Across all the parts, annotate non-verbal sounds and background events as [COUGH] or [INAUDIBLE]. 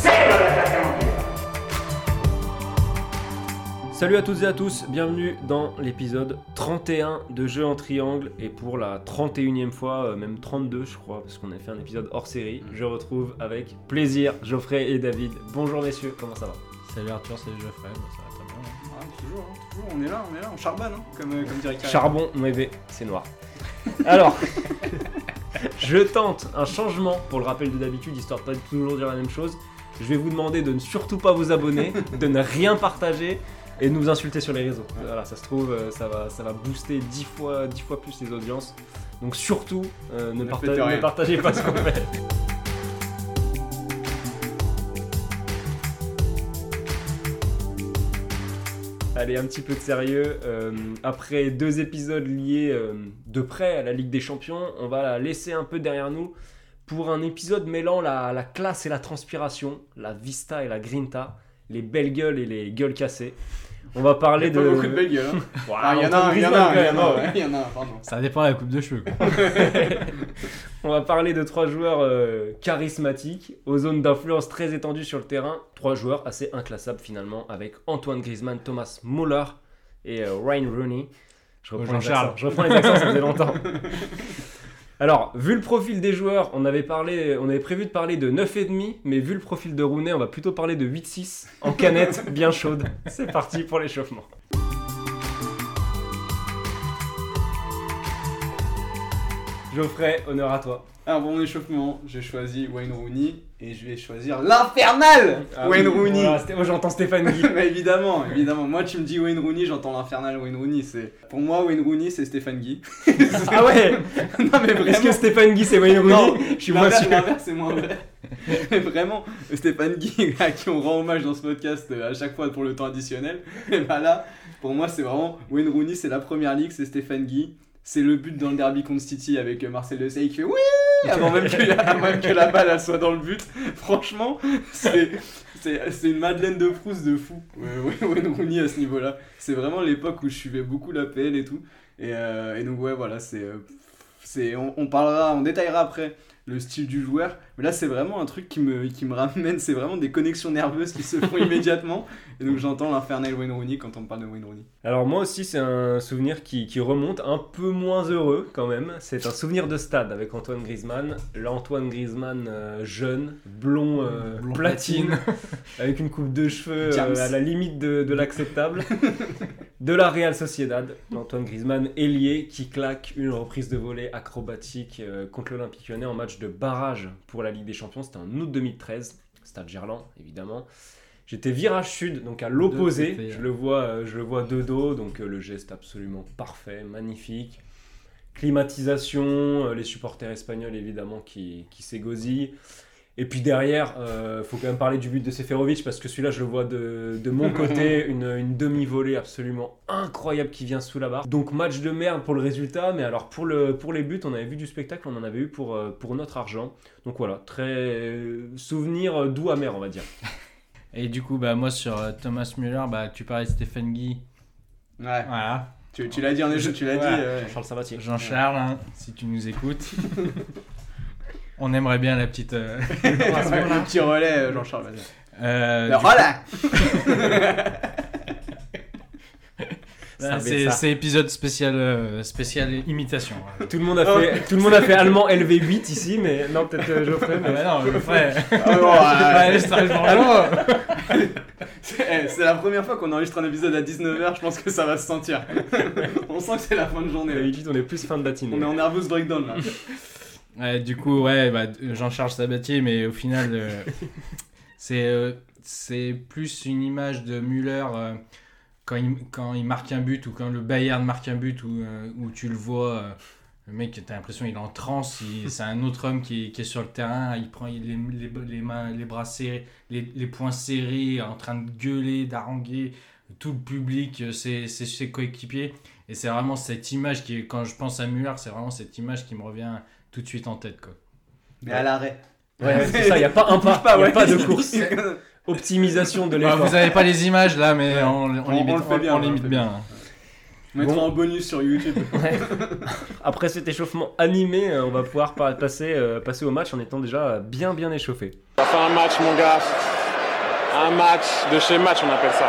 c'est le l'attaquant Salut à toutes et à tous, bienvenue dans l'épisode 31 de Jeux en triangle et pour la 31e fois, euh, même 32 je crois, parce qu'on a fait un épisode hors série, je retrouve avec plaisir Geoffrey et David. Bonjour messieurs, comment ça va? Salut Arthur, salut Geoffrey, bah, ça va très bien. hein. Ah, toujours, hein, toujours, on est là, on est là, on charbonne, hein, comme, euh, comme dirait. Charbon, mauvais, c'est noir. [LAUGHS] Alors, je tente un changement pour le rappel de d'habitude, histoire de pas toujours dire la même chose. Je vais vous demander de ne surtout pas vous abonner, de ne rien partager et de nous insulter sur les réseaux. Voilà, ça se trouve, euh, ça va, ça va booster 10 fois, 10 fois plus les audiences. Donc surtout, euh, ne, Ne parta- faites rien. ne partagez pas ce qu'on [LAUGHS] fait. Allez, un petit peu de sérieux. Euh, après deux épisodes liés euh, de près à la Ligue des Champions, on va la laisser un peu derrière nous pour un épisode mêlant la, la classe et la transpiration, la vista et la grinta, les belles gueules et les gueules cassées. On va Il y parler a de. pas beaucoup de belles gueules. Hein. [LAUGHS] Ah, il y en a il y en a il y en a un, ouais, il y en a pardon. Ça dépend de la coupe de cheveux. Quoi. [LAUGHS] On va parler de trois joueurs euh, charismatiques, aux zones d'influence très étendues sur le terrain. Trois joueurs assez inclassables finalement, avec Antoine Griezmann, Thomas Muller et euh, Ryan Rooney. Je reprends, Oh, les Jean-Charles. accents. Je reprends les accents, ça faisait longtemps. [LAUGHS] Alors, vu le profil des joueurs, on avait, prévu de parler de 9,5, mais vu le profil de Rooney, on va plutôt parler de 8,6 en canette bien chaude. C'est parti pour l'échauffement. Geoffrey, honneur à toi. Alors pour mon échauffement, j'ai choisi Wayne Rooney et je vais choisir l'infernal Ah Wayne oui, Rooney. voilà, c'était- oh, j'entends Stéphane Guy. [LAUGHS] Bah, évidemment, évidemment. Moi, tu me dis Wayne Rooney, j'entends l'infernal Wayne Rooney. C'est pour moi Wayne Rooney, c'est Stéphane Guy. [LAUGHS] ah ouais [LAUGHS] non mais Est-ce vraiment. que Stéphane Guy c'est Wayne Non, Rooney Je suis moins sûr. C'est moins vrai. Mais vraiment, Stéphane Guy, à qui on rend hommage dans ce podcast euh, à chaque fois pour le temps additionnel, et bah là, pour moi, c'est vraiment Wayne Rooney, c'est la première ligue, c'est Stéphane Guy. C'est le but dans le derby contre City avec euh, Marcel Desailly qui fait oui [LAUGHS] avant même que, avant même que la balle elle soit dans le but. Franchement, c'est une Madeleine de Proust de fou. Wayne Rooney à ce niveau-là. C'est vraiment l'époque où je suivais beaucoup la PL et tout. Et, euh, et donc ouais voilà c'est euh, c'est on, on parlera on détaillera après le style du joueur mais là c'est vraiment un truc qui me qui me ramène c'est vraiment des connexions nerveuses qui se font [LAUGHS] immédiatement et donc j'entends l'infernal Wayne Rooney quand on me parle de Wayne Rooney Alors moi aussi c'est un souvenir qui, qui remonte un peu moins heureux quand même. C'est un souvenir de stade avec Antoine Griezmann. L'Antoine Griezmann euh, jeune, blond, euh, Blond platine, [LAUGHS] [LAUGHS] avec une coupe de cheveux euh, à la limite de, de l'acceptable. de la Real Sociedad, Antoine Griezmann ailier qui claque une reprise de volée acrobatique euh, contre l'Olympique Lyonnais en match de barrage pour la Ligue des Champions. C'était en août 2013, Stade Gerland évidemment. J'étais virage sud, donc à l'opposé. Je le vois, euh, je le vois de dos, donc euh, le geste absolument parfait, magnifique. Climatisation, euh, les supporters espagnols évidemment qui, qui s'égosillent. Et puis derrière, euh, faut quand même parler du but de Seferovic parce que celui-là, je le vois de, de mon côté, [LAUGHS] une, une demi-volée absolument incroyable qui vient sous la barre. Donc match de merde pour le résultat, mais alors pour, le, pour les buts, on avait vu du spectacle, on en avait eu pour, euh, pour notre argent. Donc voilà, très euh, souvenir doux amer, on va dire. [LAUGHS] Et du coup, bah, moi sur Thomas Müller, bah, tu parlais de Stéphane Guy. ouais Voilà. tu, tu l'as dit en écho tu l'as Ouais. dit euh, Charles Sabatier. Jean-Charles, hein, si tu nous écoutes. [LAUGHS] On aimerait bien la petite. euh, [LAUGHS] [LAUGHS] le petit relais euh, Jean-Charles euh, Le relais [LAUGHS] c'est épisode spécial, euh, spécial imitation. hein. Tout le monde a fait, tout le monde a fait allemand LV8 ici, mais non peut-être euh, Geoffrey. Ah Mais... bah non, Geoffrey. Ah le mot. C'est eh, c'est la première fois qu'on enregistre un épisode à 19h, je pense que ça va se sentir. on sent que c'est la fin de journée. D'habitude, on est plus fin de matinée. On est en nervous breakdown là. Ouais, du coup, ouais, bah, Jean-Charles Sabatier, mais au final, euh, [LAUGHS] c'est euh, c'est plus une image de Müller euh, quand, il, quand il marque un but ou quand le Bayern marque un but où, où tu le vois Le mec, t'as l'impression qu'il est en transe, il- [LAUGHS] c'est un autre homme qui, qui est sur le terrain, il prend il- les, les, les mains, les bras serrés, les, les poings serrés, en train de gueuler, d'haranguer tout le public, ses, ses, ses coéquipiers. Et c'est vraiment cette image qui, quand je pense à Muller, c'est vraiment cette image qui me revient tout de suite en tête. Quoi. Mais à l'arrêt. Ouais, c'est ça, il n'y a pas un [LAUGHS] pas, il a ouais. pas de course. [LAUGHS] Optimisation de Bah, l'effort. vous avez pas les images là, mais on, on, On- limite, on le fait bien, on limite fait bien. On mettra Bon. en bonus sur YouTube. [LAUGHS] Ouais. Après cet échauffement animé, euh, on va pouvoir pa- passer, euh, passer au match en étant déjà bien bien échauffé. On va faire un match, mon gars. Un match de chez match, on appelle ça.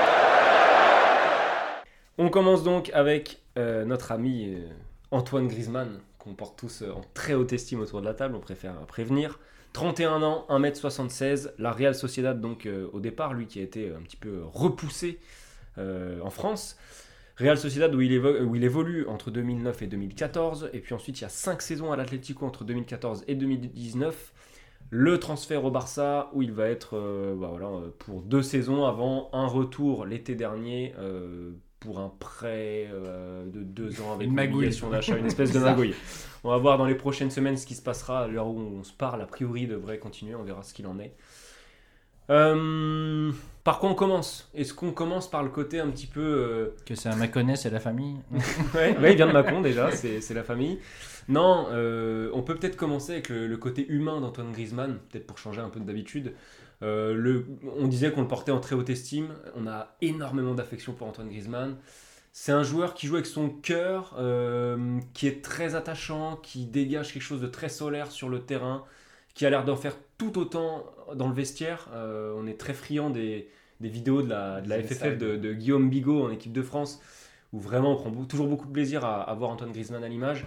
On commence donc avec euh, notre ami euh, Antoine Griezmann, qu'on porte tous euh, en très haute estime autour de la table, on préfère prévenir. 31 ans, 1m76, la Real Sociedad donc euh, au départ, lui qui a été un petit peu repoussé euh, en France. Real Sociedad où il, évolue entre 2009 et 2014, et puis ensuite il y a 5 saisons à l'Atlético entre 2014 et 2019. Le transfert au Barça où il va être euh, bah voilà, euh, pour deux saisons avant un retour l'été dernier euh, pour un prêt euh, de deux ans avec Une obligation d'achat, une espèce de [LAUGHS] magouille. On va voir dans les prochaines semaines ce qui se passera. À l'heure où on se parle, a priori, devrait continuer. On verra ce qu'il en est. Euh, par quoi on commence? Est-ce qu'on commence par le côté un petit peu. euh, Que c'est un Maconnais, c'est la famille. [LAUGHS] ouais, ouais, il vient de Macon déjà, c'est c'est la famille. Non, euh, on peut peut-être commencer avec le, le côté humain d'Antoine Griezmann, peut-être pour changer un peu d'habitude. Euh, le- on disait qu'on le portait en très haute estime. On a énormément d'affection pour Antoine Griezmann. C'est un joueur qui joue avec son cœur, euh, qui est très attachant, qui dégage quelque chose de très solaire sur le terrain, qui a l'air d'en faire tout autant dans le vestiaire. Euh, on est très friand des, des vidéos de la, de la Des FFF de, de Guillaume Bigot en équipe de France, où vraiment on prend toujours beaucoup de plaisir à, à voir Antoine Griezmann à l'image.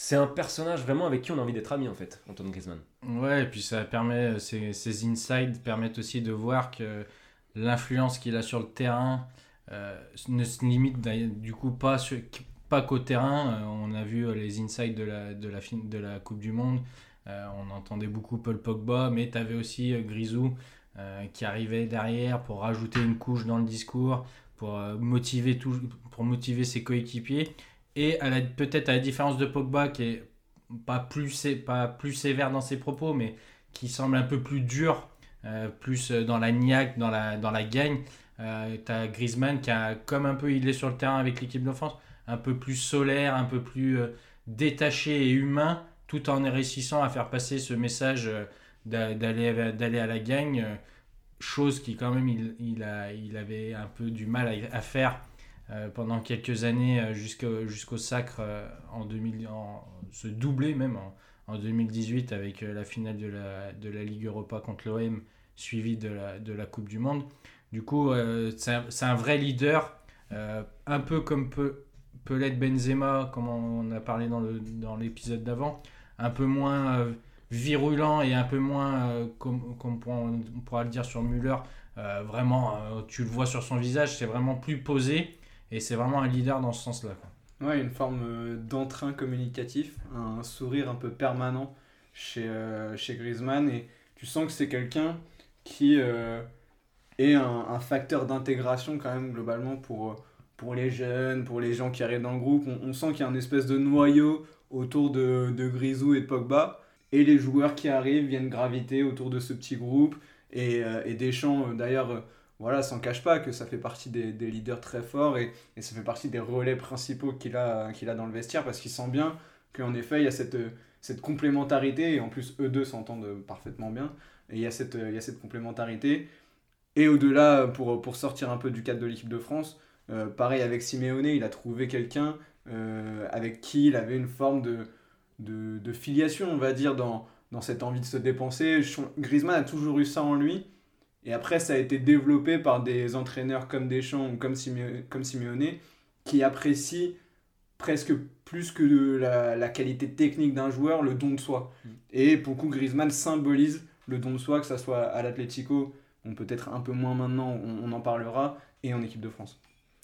C'est un personnage vraiment avec qui on a envie d'être ami en fait, Antoine Griezmann. Ouais, et puis ça permet, ces, ces insides permettent aussi de voir que l'influence qu'il a sur le terrain euh, ne se limite du coup pas, pas qu'au terrain. Euh, on a vu euh, les insides de la, de la, de la Coupe du Monde. Euh, on entendait beaucoup Paul Pogba, mais tu avais aussi euh, Grisou euh, qui arrivait derrière pour rajouter une couche dans le discours, pour, euh, motiver, tout, pour motiver ses coéquipiers. Et peut-être à la différence de Pogba qui est pas plus, sévère dans ses propos, mais qui semble un peu plus dur, euh, plus euh, dans la niaque, dans la, dans gagne. Euh, tu as Griezmann qui a, comme un peu il est sur le terrain avec l'équipe de France, un peu plus solaire, un peu plus euh, détaché et humain, tout en réussissant à faire passer ce message d'a- d'aller à la gagne, chose qui quand même il, avait un peu du mal à faire euh, pendant quelques années euh, jusqu'au sacre euh, en 2000, en, se doubler même en, en 2018 avec la finale de la, Ligue Europa contre l'OM suivie de la, Coupe du Monde. Du coup, c'est un, vrai leader, un peu comme peut, peut l'être Benzema, comme on a parlé dans l'épisode d'avant, un peu moins virulent et un peu moins, comme, on pourra- le dire sur Müller, vraiment, tu le vois sur son visage, c'est vraiment plus posé et c'est vraiment un leader dans ce sens-là. Ouais, une forme euh, d'entrain communicatif, un sourire un peu permanent chez, euh, chez Griezmann et tu sens que c'est quelqu'un qui euh, est un, facteur d'intégration quand même globalement pour, pour les jeunes, pour les gens qui arrivent dans le groupe. On, sent qu'il y a une espèce de noyau autour de, de Grisou et de Pogba et les joueurs qui arrivent viennent graviter autour de ce petit groupe et, euh, et Deschamps euh, d'ailleurs voilà, s'en cache pas que ça fait partie des, des leaders très forts et, et ça fait partie des relais principaux qu'il a, a dans le vestiaire parce qu'il sent bien qu'en effet il y a cette, cette complémentarité et en plus eux deux s'entendent parfaitement bien et il y a cette, il y a cette complémentarité. Et au-delà pour, pour sortir un peu du cadre de l'équipe de France euh, pareil avec Simeone il a trouvé quelqu'un euh, avec qui il avait une forme de, de, de filiation on va dire dans, dans cette envie de se dépenser. Griezmann a toujours eu ça en lui et après, ça a été développé par des entraîneurs comme Deschamps ou comme, Simé- comme Simeone qui apprécient presque plus que de la, la qualité technique d'un joueur, le don de soi. Et pour le coup, Griezmann symbolise le don de soi, que ça soit à l'Atlético, bon, peut-être un peu moins maintenant, on, on en parlera, et en équipe de France.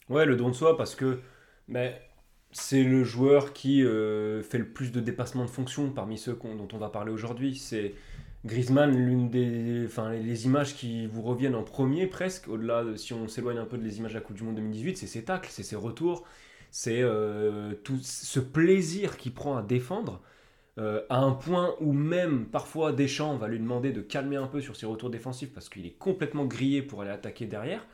Ouais, le don de soi parce que mais c'est le joueur qui euh, fait le plus de dépassements de fonction parmi ceux dont on va parler aujourd'hui. C'est Griezmann, l'une des, enfin, les images qui vous reviennent en premier presque, au-delà de si on s'éloigne un peu de les images de la Coupe du Monde 2018, c'est ses tacles, c'est ses retours, C'est euh, tout ce plaisir qu'il prend à défendre. euh, à un point où même parfois Deschamps va lui demander de calmer un peu sur ses retours défensifs parce qu'il est complètement grillé pour aller attaquer derrière.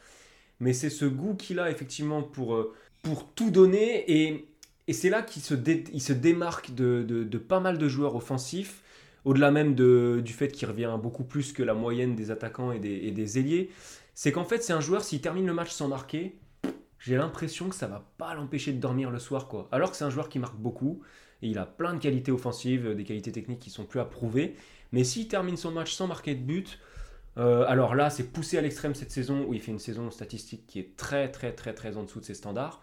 Mais c'est ce goût qu'il a effectivement pour, euh, pour tout donner et, et c'est là qu'il se, dé- se démarque de- de pas mal de joueurs offensifs, au-delà même de- du fait qu'il revient beaucoup plus que la moyenne des attaquants et des, ailiers. C'est qu'en fait c'est un joueur, s'il termine le match sans marquer, j'ai l'impression que ça va pas l'empêcher de dormir le soir. quoi. Alors que c'est un joueur qui marque beaucoup, et il a plein de qualités offensives, des qualités techniques qui sont plus à prouver. Mais s'il termine son match sans marquer de but, euh, alors là, c'est poussé à l'extrême cette saison où il fait une saison statistique qui est très très très très en dessous de ses standards.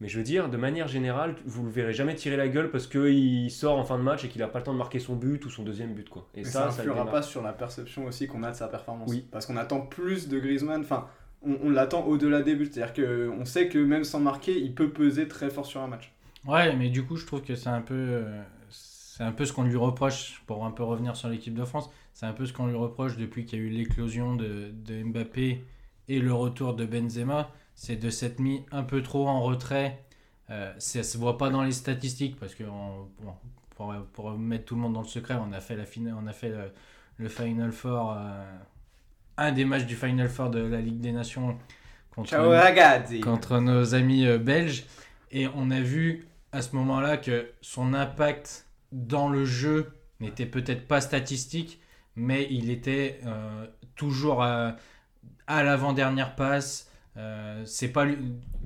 Mais je veux dire, de manière générale, vous le verrez jamais tirer la gueule parce qu'il sort en fin de match et qu'il a pas le temps de marquer son but ou son deuxième but. Quoi. Et Mais ça, ça, influera pas sur la perception aussi qu'on a de sa performance. Oui. Parce qu'on attend plus de Griezmann. Enfin, on, on l'attend au-delà des buts. C'est-à-dire qu'on sait que même sans marquer, il peut peser très fort sur un match. Ouais, mais du coup, je trouve que c'est un peu, euh, c'est un peu ce qu'on lui reproche, pour un peu revenir sur l'équipe de France, c'est un peu ce qu'on lui reproche depuis qu'il y a eu l'éclosion de, de Mbappé et le retour de Benzema, c'est de s'être mis un peu trop en retrait. Euh, ça se voit pas dans les statistiques, parce que on- bon, pour, pour mettre tout le monde dans le secret, on a fait, la finale, on a fait le, le Final Four, euh, un des matchs du Final Four de la Ligue des Nations contre, Ciao ragazzi contre nos amis euh, belges. Et on a vu à ce moment-là que son impact dans le jeu n'était peut-être pas statistique, mais il était euh, toujours à, à l'avant-dernière passe. Euh, c'est pas lui.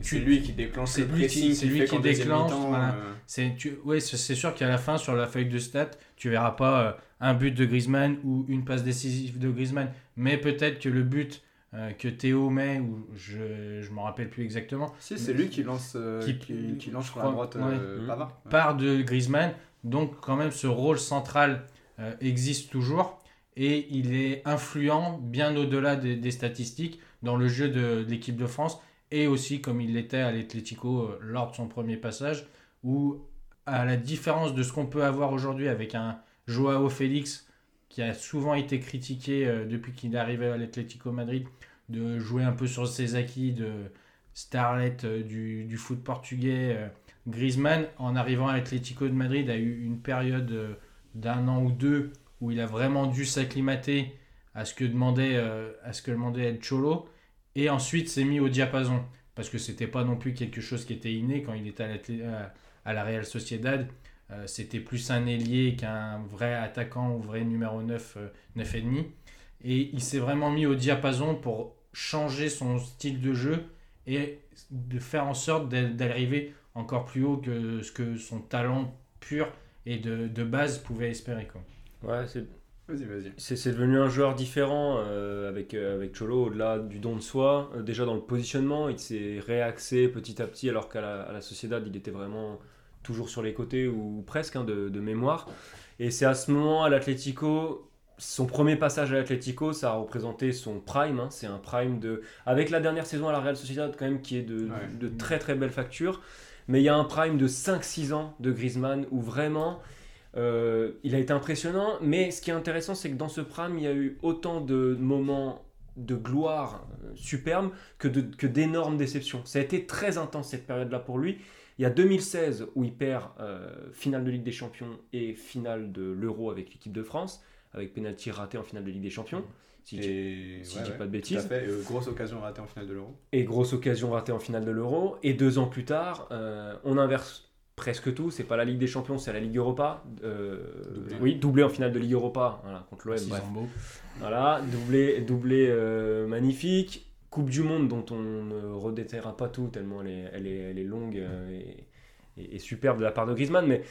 C'est lui qui déclenche C'est le lui qui- pressing c'est lui qui déclenche, voilà. euh, C'est tu, ouais, c'est c'est sûr qu'à la fin sur la feuille de stats, tu verras pas euh, un but de Griezmann ou une passe décisive de Griezmann, mais peut-être que le but euh, que Théo met ou je je me rappelle plus exactement Si, c'est lui qui lance, euh, Qui- qui, qui lance sur la droite euh, ouais. Pavard. part de Griezmann. Donc quand même ce rôle central euh, existe toujours et il est influent bien au-delà des, des statistiques dans le jeu de, l'équipe de France et aussi comme il l'était à l'Atlético euh, lors de son premier passage où à la différence de ce qu'on peut avoir aujourd'hui avec un Joao Félix qui a souvent été critiqué euh, depuis qu'il est arrivé à l'Atlético Madrid de jouer un peu sur ses acquis de starlet euh, du, du foot portugais Griezmann, en arrivant à l'Atlético de Madrid, a eu une période d'un an ou deux où il a vraiment dû s'acclimater à ce que demandait, euh, à ce que demandait El Cholo, et ensuite s'est mis au diapason, parce que c'était pas non plus quelque chose qui était inné quand il était à, l'Atlé- à- la Real Sociedad. Euh, c'était plus un ailier qu'un vrai attaquant ou vrai numéro 9, euh, 9,5. Et il s'est vraiment mis au diapason pour changer son style de jeu et de faire en sorte d'a- d'arriver encore plus haut que ce que son talent pur et de, de base pouvait espérer. Quoi. Ouais, Vas-y, vas-y. C'est devenu un joueur différent euh, avec, euh, avec Cholo, au-delà du don de soi. Euh, déjà dans le positionnement, il s'est réaxé petit à petit, alors qu'à la, à la Sociedad, il était vraiment toujours sur les côtés ou presque hein, de, de mémoire. Et c'est à ce moment, à l'Atlético, son premier passage à l'Atlético, ça a représenté son prime. hein. c'est un prime de. Avec la dernière saison à la Real Sociedad, quand même, qui est de, Ouais. de très très belle facture. Mais il y a un prime de 5-6 ans de Griezmann où vraiment. Euh, il a été impressionnant, mais ce qui est intéressant, c'est que dans ce prime, il y a eu autant de moments de gloire euh, superbe que de- que d'énormes déceptions. Ça a été très intense cette période-là pour lui. Il y a 2016 où il perd euh, finale de Ligue des Champions et finale de l'Euro avec l'équipe de France, avec penalty raté en finale de Ligue des Champions. Si je si ouais, je dis pas de tout bêtises. à fait. Euh, grosse occasion ratée en finale de l'Euro. Et grosse occasion ratée en finale de l'Euro. Et deux ans plus tard, on inverse presque tout. C'est pas la Ligue des Champions, c'est la Ligue Europa. Euh, Doublé. Oui, doublé en finale de Ligue Europa voilà, contre l'OM. Voilà, doublé, doublé euh, magnifique. Coupe du Monde dont on ne redéterra pas tout tellement elle est, elle est, elle est longue euh, et, et- et superbe de la part de Griezmann. Mais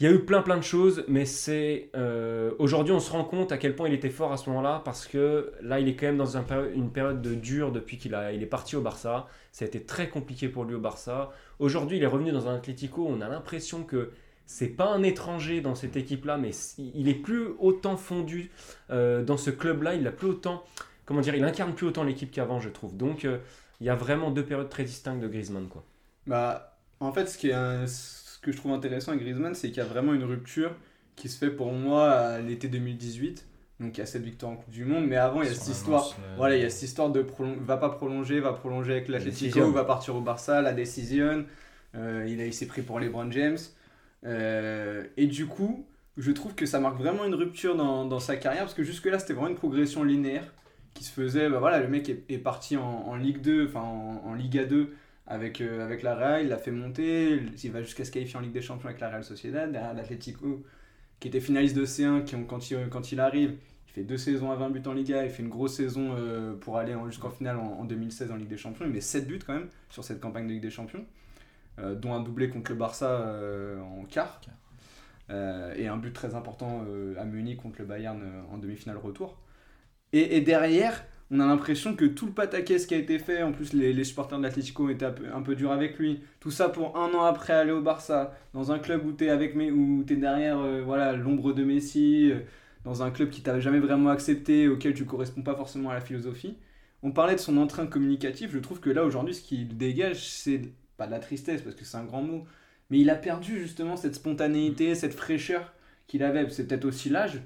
il y a eu plein plein de choses, mais c'est euh, aujourd'hui on se rend compte à quel point il était fort à ce moment-là parce que là il est quand même dans une période de dur depuis qu'il il est parti au Barça. Ça a été très compliqué pour lui au Barça. Aujourd'hui il est revenu dans un Atlético. On a l'impression que c'est pas un étranger dans cette équipe-là, mais il est plus autant fondu euh, dans ce club-là. Il a plus autant, comment dire, il incarne plus autant l'équipe qu'avant, je trouve. Donc euh, il y a vraiment deux périodes très distinctes de Griezmann, quoi. Bah, en fait, ce, qui est un- que je trouve intéressant avec Griezmann, c'est qu'il y a vraiment une rupture qui se fait pour moi à l'été 2018. Donc, il y a cette victoire en Coupe du Monde, mais avant, il y a cette histoire. euh, Voilà, il y a cette histoire de va pas prolonger, va prolonger avec l'Atlético, va partir au Barça, la décision. Euh, il a- il s'est pris pour LeBron James. Euh, et du coup, je trouve que ça marque vraiment une rupture dans, dans sa carrière parce que jusque-là, c'était vraiment une progression linéaire qui se faisait. Bah voilà, le mec est, est parti en, en Ligue 2, enfin en, en Liga 2 avec, euh, avec la Real, il l'a fait monter, il va jusqu'à se qualifier en Ligue des Champions avec la Real Sociedad, derrière l'Atlético qui était finaliste de C1 qui, ont- quand, il, quand il arrive. Il fait deux saisons à 20 buts en Liga, il fait une grosse saison euh, pour aller en- jusqu'en finale en, en 2016 en Ligue des Champions. Il met 7 buts quand même sur cette campagne de Ligue des Champions, euh, dont un doublé contre le Barça en quart. Et un but très important à Munich contre le Bayern en demi-finale retour. Et, et derrière, on a l'impression que tout le pataquès qui a été fait, en plus les, les supporters de l'Atlético étaient un peu, un peu durs avec lui, tout ça pour un an après aller au Barça, dans un club où tu es, avec, où t'es derrière euh, voilà, l'ombre de Messi, euh, dans un club qui t'avait jamais vraiment accepté, auquel tu corresponds pas forcément à la philosophie. On parlait de son entrain communicatif, je trouve que là aujourd'hui ce qu'il dégage c'est pas de la tristesse parce que c'est un grand mot, mais il a perdu justement cette spontanéité, cette fraîcheur qu'il avait, c'est peut-être aussi l'âge.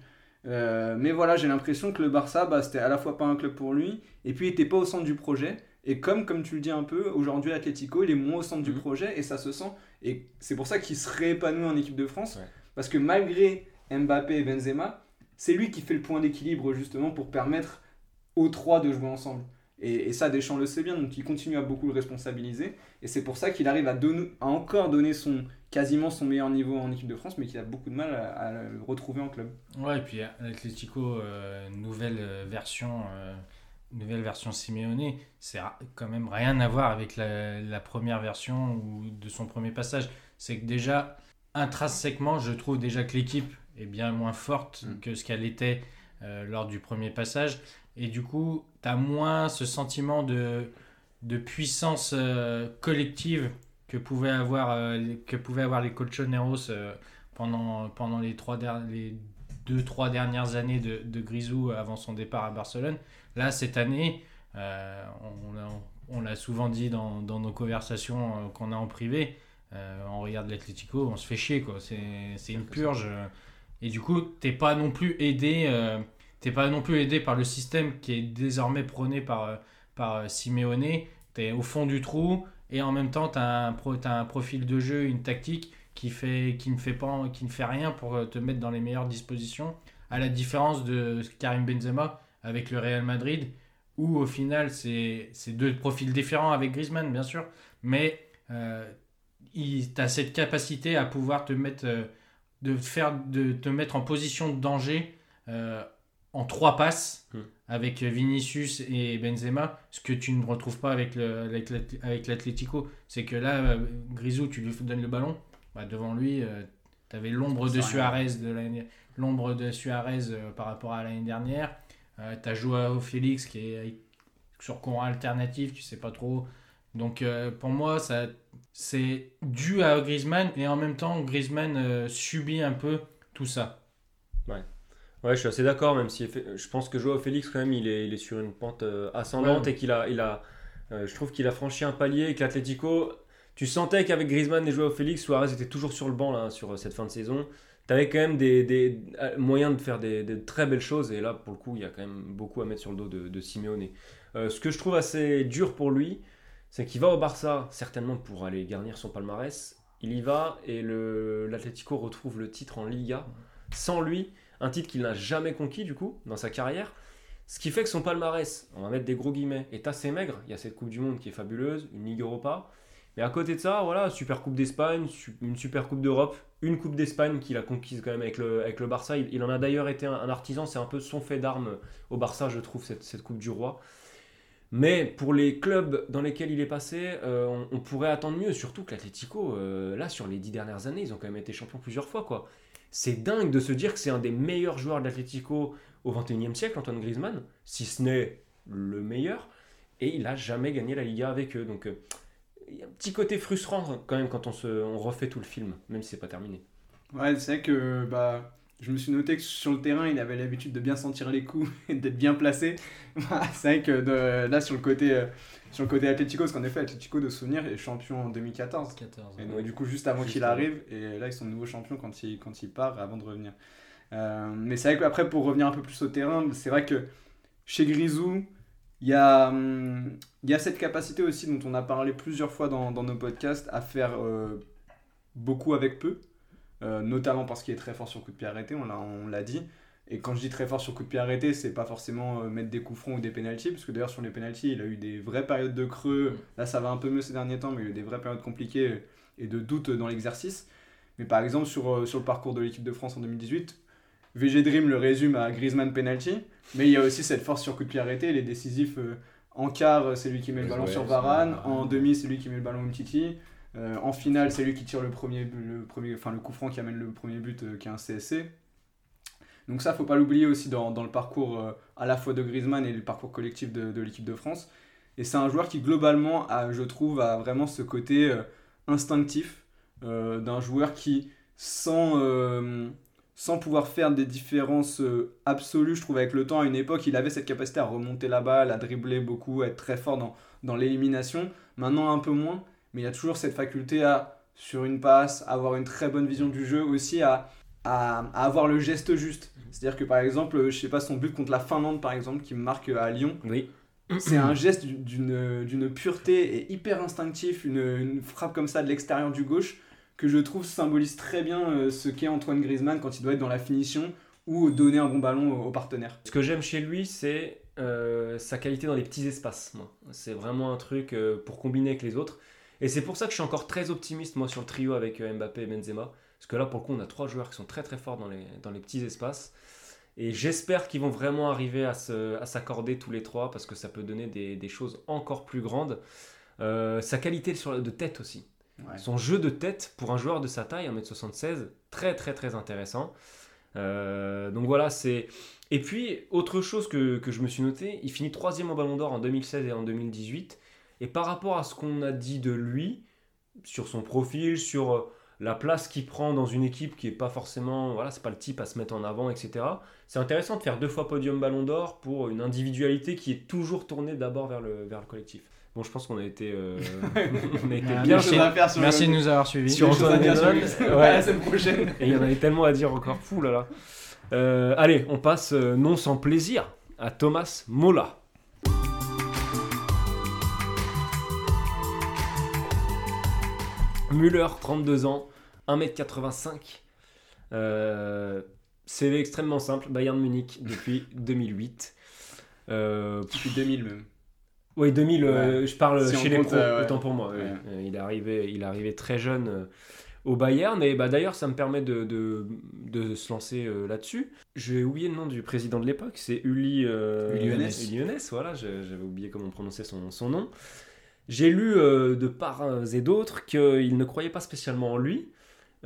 Euh, mais voilà, j'ai l'impression que le Barça, bah, c'était à la fois pas un club pour lui, et puis il était pas au centre du projet. Et comme, comme tu le dis un peu, aujourd'hui l'Atlético, il est moins au centre du Mhm. projet, et ça se sent. Et c'est pour ça qu'il se réépanouit en équipe de France, Ouais. parce que malgré Mbappé et Benzema, c'est lui qui fait le point d'équilibre justement pour permettre aux trois de jouer ensemble. Et, et ça, Deschamps le sait bien, donc il continue à beaucoup le responsabiliser. Et c'est pour ça qu'il arrive à, donner- à encore donner son, quasiment son meilleur niveau en équipe de France, mais qu'il a beaucoup de mal à, à le retrouver en club. Ouais, et puis l'Atlético, euh, nouvelle euh, version, euh, nouvelle version Simeone, c'est quand même rien à voir avec la, la première version ou de son premier passage. C'est que déjà, intrinsèquement, je trouve déjà que l'équipe est bien moins forte Mm. que ce qu'elle était euh, lors du premier passage. Et du coup, tu as moins ce sentiment de, de puissance euh, collective que pouvaient avoir, euh, les- que pouvaient avoir les colchoneros euh, pendant, pendant les, trois les deux, trois dernières années de, de Grisou avant son départ à Barcelone. Là, cette année, euh, on, on l'a souvent dit dans, dans nos conversations euh, qu'on a en privé, euh, on regarde l'Atlético, on se fait chier, quoi. C'est, une purge. Et du coup, t'es pas non plus aidé, pas non plus aidé par le système qui est désormais prôné par, par Simeone. T'es au fond du trou et en même temps, pro, t'as un profil de jeu, une tactique qui, fait, qui, ne fait pas, qui ne fait rien pour euh, te mettre dans les meilleures dispositions. À la différence de Karim Benzema avec le Real Madrid, où au final, c'est, deux profils différents avec Griezmann, bien sûr, mais euh, tu as cette capacité à pouvoir te mettre, euh, de faire, de te mettre en position de danger en trois passes Hmm. avec Vinicius et Benzema, ce que tu ne retrouves pas avec, le, avec, l'Atlético. C'est que là, euh, Grisou, tu lui donnes le ballon, bah, devant lui, tu avais l'ombre de. Suarez, de l'ombre de Suarez euh, par rapport à l'année dernière. tu as Joao Félix qui est sur courant alternatif, tu sais pas trop. Donc euh, pour moi, ça, c'est dû à Griezmann et en même temps, Griezmann euh, subit un peu tout ça. Ouais, je suis assez d'accord, même si je pense que Joao Félix, quand même, il est, il est sur une pente euh, ascendante Ouais. et qu'il a, il a, euh, je trouve qu'il a franchi un palier et que l'Atlético, tu sentais qu'avec Griezmann et Joao Félix, Suarez était toujours sur le banc là, sur euh, cette fin de saison. Tu avais quand même des, des moyens de faire des, des très belles choses et là, pour le coup, il y a quand même beaucoup à mettre sur le dos de, de Simeone. Euh, ce que je trouve assez dur pour lui, c'est qu'il va au Barça, certainement pour aller garnir son palmarès. Il y va et le- l'Atlético retrouve le titre en Liga sans lui un titre qu'il n'a jamais conquis du coup dans sa carrière. Ce qui fait que son palmarès, on va mettre des gros guillemets, est assez maigre. Il y a cette Coupe du Monde qui est fabuleuse, une Ligue Europa. Mais à côté de ça, voilà, Super Coupe d'Espagne, une Super Coupe d'Europe, une Coupe d'Espagne qu'il a conquise quand même avec le, avec le Barça. Il, en a d'ailleurs été un, artisan, c'est un peu son fait d'armes au Barça, je trouve, cette, cette Coupe du Roi. Mais pour les clubs dans lesquels il est passé, euh, on, on pourrait attendre mieux. Surtout que l'Atlético, euh, là, sur les dix dernières années, ils ont quand même été champions plusieurs fois, quoi. C'est dingue de se dire que c'est un des meilleurs joueurs de l'Atlético au XXIe siècle, Antoine Griezmann, si ce n'est le meilleur, et il n'a jamais gagné la Liga avec eux. Donc euh, il y a un petit côté frustrant quand même quand on, se, refait tout le film, même si c'est pas terminé. Ouais, c'est que bah, je me suis noté que sur le terrain, il avait l'habitude de bien sentir les coups [LAUGHS] et d'être bien placé. [LAUGHS] Bah, c'est vrai que de- là, sur le côté, euh, sur le côté Atlético, parce qu'en effet, Atlético, de souvenir, est champion en 2014. 14. Et donc, du coup, juste avant qu'il arrive, et là, ils sont nouveaux champions quand il, quand il part avant de revenir. Euh, mais c'est vrai qu'après, pour revenir un peu plus au terrain, c'est vrai que chez Grisou, Il y, a, hum, il y a cette capacité aussi dont on a parlé plusieurs fois dans, dans nos podcasts à faire euh, beaucoup avec peu, euh, notamment parce qu'il est très fort sur coup de pied arrêté, on l'a, on l'a dit. Et quand je dis très fort sur coup de pied arrêté, c'est pas forcément euh, mettre des coups francs ou des pénalties, parce que d'ailleurs sur les pénalties, il a eu des vraies périodes de creux. Là, ça va un peu mieux ces derniers temps, mais il y a eu des vraies périodes compliquées et de doutes dans l'exercice. Mais par exemple, sur, euh, sur le parcours de l'équipe de France en 2018, VG Dream le résume à Griezmann penalty, mais il y a aussi cette force sur coup de pied arrêté, il est décisif euh, en quart, c'est lui qui met le ballon Ouais, sur Varane. en demi, c'est lui qui met le ballon au Titi, Euh, en finale, c'est lui qui tire le premier, le premier, enfin le coup franc qui amène le premier but, euh, qui est un CSC. Donc ça, faut pas l'oublier aussi dans, dans le parcours euh, à la fois de Griezmann et le parcours collectif de, l'équipe de France. Et c'est un joueur qui globalement, je trouve, a vraiment ce côté instinctif d'un joueur qui, sans, sans pouvoir faire des différences absolues, je trouve, avec le temps, à une époque, il avait cette capacité à remonter la balle, à dribbler beaucoup, à être très fort dans, dans l'élimination. Maintenant, un peu moins, mais il y a toujours cette faculté à, sur une passe, avoir une très bonne vision du jeu, aussi à, à, à avoir le geste juste. C'est-à-dire que par exemple, je sais pas, son but contre la Finlande, par exemple, qui me marque à Lyon, Oui. c'est un geste d'une d'une pureté et hyper instinctif, une, une frappe comme ça de l'extérieur du gauche, que je trouve symbolise très bien euh, ce qu'est Antoine Griezmann quand il doit être dans la finition ou donner un bon ballon au, partenaire. Ce que j'aime chez lui, c'est euh, sa qualité dans les petits espaces. C'est vraiment un truc euh, pour combiner avec les autres. Et c'est pour ça que je suis encore très optimiste, moi, sur le trio avec euh, Mbappé et Benzema. Parce que là, pour le coup, on a trois joueurs qui sont très très forts dans les, dans les petits espaces. Et j'espère qu'ils vont vraiment arriver à se- à s'accorder tous les trois, parce que ça peut donner des, des choses encore plus grandes. Euh, sa qualité sur, de tête aussi. Ouais. Son jeu de tête, pour un joueur de sa taille, 1m76, très très très intéressant. Euh, donc voilà, c'est... Et puis, autre chose que, que je me suis noté, il finit troisième au Ballon d'Or en 2016 et en 2018. Et par rapport à ce qu'on a dit de lui, sur son profil, sur euh, la place qu'il prend dans une équipe qui est pas forcément, voilà, c'est pas le type à se mettre en avant, etc. C'est intéressant de faire deux fois podium Ballon d'Or pour une individualité qui est toujours tournée d'abord vers le, vers le collectif. Bon, je pense qu'on a été, euh, [LAUGHS] on a été Ah, bien merci. chez- Merci le- de nous avoir suivis. Sur Antoine la semaine prochaine. [LAUGHS] Et il y en avait tellement à dire encore. Fou là là. Euh, allez, on passe euh, non sans plaisir à Thomas Mola. Müller, 32 ans, 1m85. Euh, CV extrêmement simple, Bayern Munich depuis [LAUGHS] 2008. Euh, Depuis 2000 même. oui, 2000, euh, je parle Si chez les pros, euh, ouais. autant pour moi. Ouais. Il, est arrivé, il est arrivé très jeune au Bayern, et bah, d'ailleurs, ça me permet de, de, de se lancer euh, là-dessus. J'ai oublié le nom du président de l'époque, c'est Uli, euh, Uli. Uli Hoeneß, voilà, j'avais oublié comment on prononçait son, son nom. J'ai lu euh, de part et d'autre qu'il ne croyait pas spécialement en lui.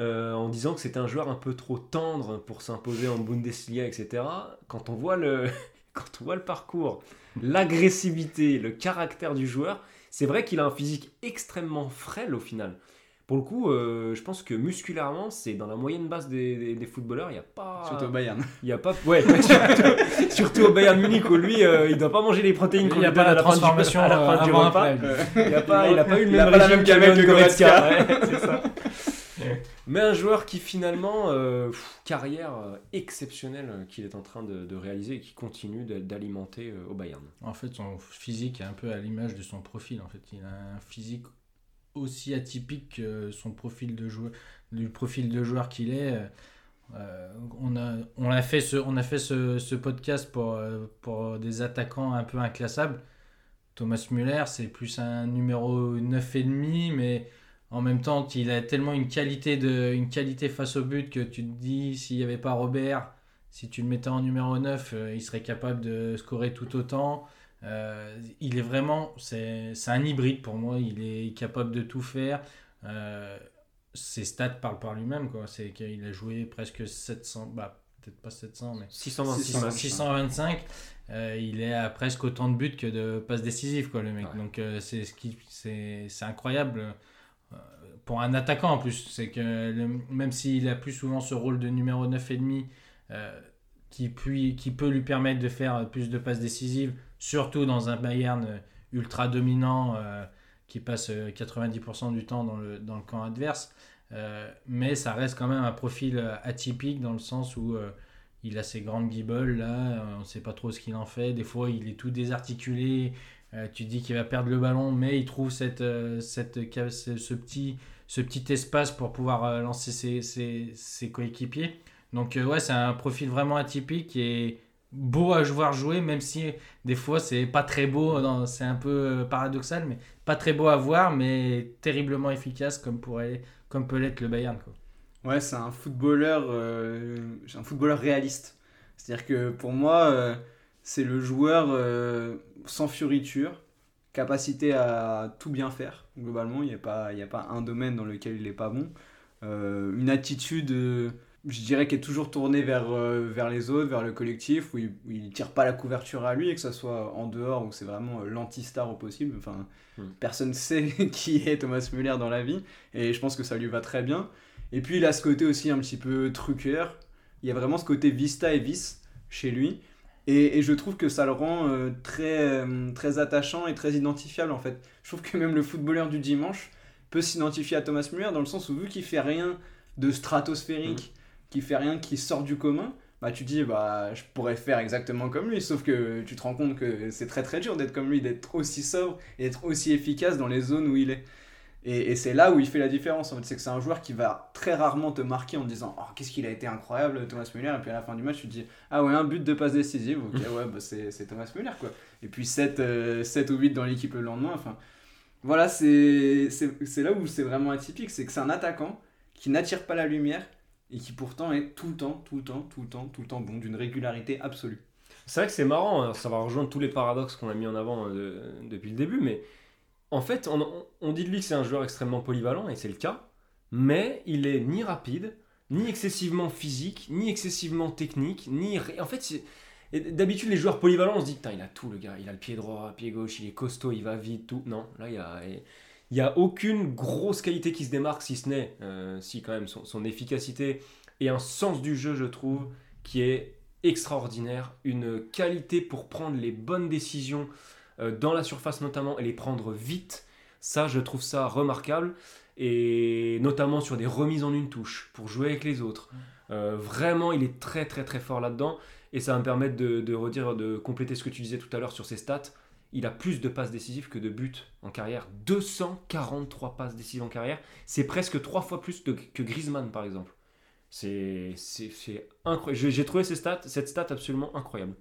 euh, en disant que c'était un joueur un peu trop tendre pour s'imposer en Bundesliga, etc. Quand on voit le, [LAUGHS] quand on voit le parcours, l'agressivité, le caractère du joueur, c'est vrai qu'il a un physique extrêmement frêle au final. Pour le coup, euh, je pense que musculairement, c'est dans la moyenne basse des, des- des footballeurs. Il n'y a pas. Surtout au Bayern. Il y a pas. Ouais, [LAUGHS] surtout, surtout au Bayern Munich où lui, euh, il doit pas manger les protéines Il qu'on n'y a lui pas à la transformation à la fin euh, du repas. Il n'a pas, il a pas eu le même pas la régime que Goretzka. Goretzka. Ouais, c'est ça. Mais un joueur qui finalement, euh, pff, carrière euh, exceptionnelle euh, qu'il est en train de, de réaliser et qui continue d'alimenter euh, au Bayern. En fait, son physique est un peu à l'image de son profil. En fait, il a un physique aussi atypique que son profil de joueur, du profil de joueur qu'il est. Euh, on a, on a fait ce, on a fait ce, ce podcast pour, euh, pour des attaquants un peu inclassables. Thomas Müller, c'est plus un numéro 9,5, mais en même temps, il a tellement une qualité, de, une qualité face au but que tu te dis, s'il n'y avait pas Robert, si tu le mettais en numéro 9, euh, il serait capable de scorer tout autant. Euh, il est vraiment, c'est un hybride pour moi, il est capable de tout faire. Euh, ses stats parlent par lui-même, quoi. C'est qu'il a joué presque 700, bah peut-être pas 700, mais 626 600, matchs. 625. Euh, il est à presque autant de buts que de passes décisives, quoi, le mec. Ouais. Donc euh, c'est ce qui, c'est c'est incroyable euh, pour un attaquant en plus. C'est que le- même s'il a plus souvent ce rôle de numéro 9,5 euh, qui, puis, qui peut lui permettre de faire plus de passes décisives, surtout dans un Bayern euh, ultra dominant euh, qui passe euh, 90% du temps dans le, dans le camp adverse. Euh, mais ça reste quand même un profil euh, atypique dans le sens où euh, il a ses grandes guibolles là, on ne sait pas trop ce qu'il en fait. Des fois, il est tout désarticulé. tu dis qu'il va perdre le ballon, mais il trouve cette, cette, ce, petit, ce petit espace pour pouvoir lancer ses, ses, ses coéquipiers. Donc, ouais, c'est un profil vraiment atypique et beau à voir jouer, même si des fois c'est pas très beau, c'est un peu euh, paradoxal, mais pas très beau à voir, mais terriblement efficace comme, pourrait, comme peut l'être le Bayern. Quoi. Ouais, c'est un footballeur, euh, un footballeur réaliste. C'est-à-dire que pour moi, euh, c'est le joueur sans fioriture, capacité à tout bien faire. Globalement, il n'y a, a pas un domaine dans lequel il n'est pas bon. une attitude je dirais qu'il est toujours tourné vers, euh, vers les autres, vers le collectif, où il, ne tire pas la couverture à lui, et que ce soit en dehors, où c'est vraiment euh, l'anti-star au possible. Enfin, hmm. personne [LAUGHS] sait qui est Thomas Müller dans la vie, et je pense que ça lui va très bien. Et puis il a ce côté aussi un petit peu truqueur. Il y a vraiment ce côté vista et vis chez lui. Et, et je trouve que ça le rend euh, très, très attachant et très identifiable en fait. Je trouve que même le footballeur du dimanche peut s'identifier à Thomas Müller dans le sens où vu qu'il fait rien de stratosphérique, qui fait rien, qui sort du commun, bah tu dis bah je pourrais faire exactement comme lui. Sauf que tu te rends compte que c'est très très dur d'être comme lui d'être aussi sobre et d'être aussi efficace dans les zones où il est. Et, et c'est là où il fait la différence en fait. C'est que c'est un joueur qui va très rarement te marquer en disant oh qu'est-ce qu'il a été incroyable Thomas Müller. Et puis à la fin du match tu te dis ah ouais un but de passe décisive ok [LAUGHS] ouais bah c'est Thomas Müller quoi. Et puis 7, 7 euh, ou 8 dans l'équipe le lendemain. Enfin voilà c'est là où c'est vraiment atypique. C'est que c'est un attaquant qui n'attire pas la lumière et qui pourtant est tout le temps, tout le temps, tout le temps, tout le temps bon, d'une régularité absolue. C'est vrai que c'est marrant, hein, ça va rejoindre tous les paradoxes qu'on a mis en avant euh, depuis le début, mais en fait, on, dit de lui que c'est un joueur extrêmement polyvalent, et c'est le cas, mais il est ni rapide, ni excessivement physique, ni excessivement technique, ni... En fait, d'habitude, les joueurs polyvalents, on se dit, putain, il a tout le gars, il a le pied droit, pied gauche, il est costaud, il va vite, tout. Non, là, il y a... Il n'y a aucune grosse qualité qui se démarque, si ce n'est, euh, si quand même, son, efficacité et un sens du jeu, je trouve, qui est extraordinaire. Une qualité pour prendre les bonnes décisions euh, dans la surface notamment et les prendre vite. Ça, je trouve ça remarquable. Et notamment sur des remises en une touche, pour jouer avec les autres. Euh, vraiment, il est très très très fort là-dedans. Et ça va me permettre de, de redire, de compléter ce que tu disais tout à l'heure sur ses stats il a plus de passes décisives que de buts en carrière. 243 passes décisives en carrière. C'est presque trois fois plus que Griezmann, par exemple. C'est. J'ai trouvé ces stats, cette stat absolument incroyable.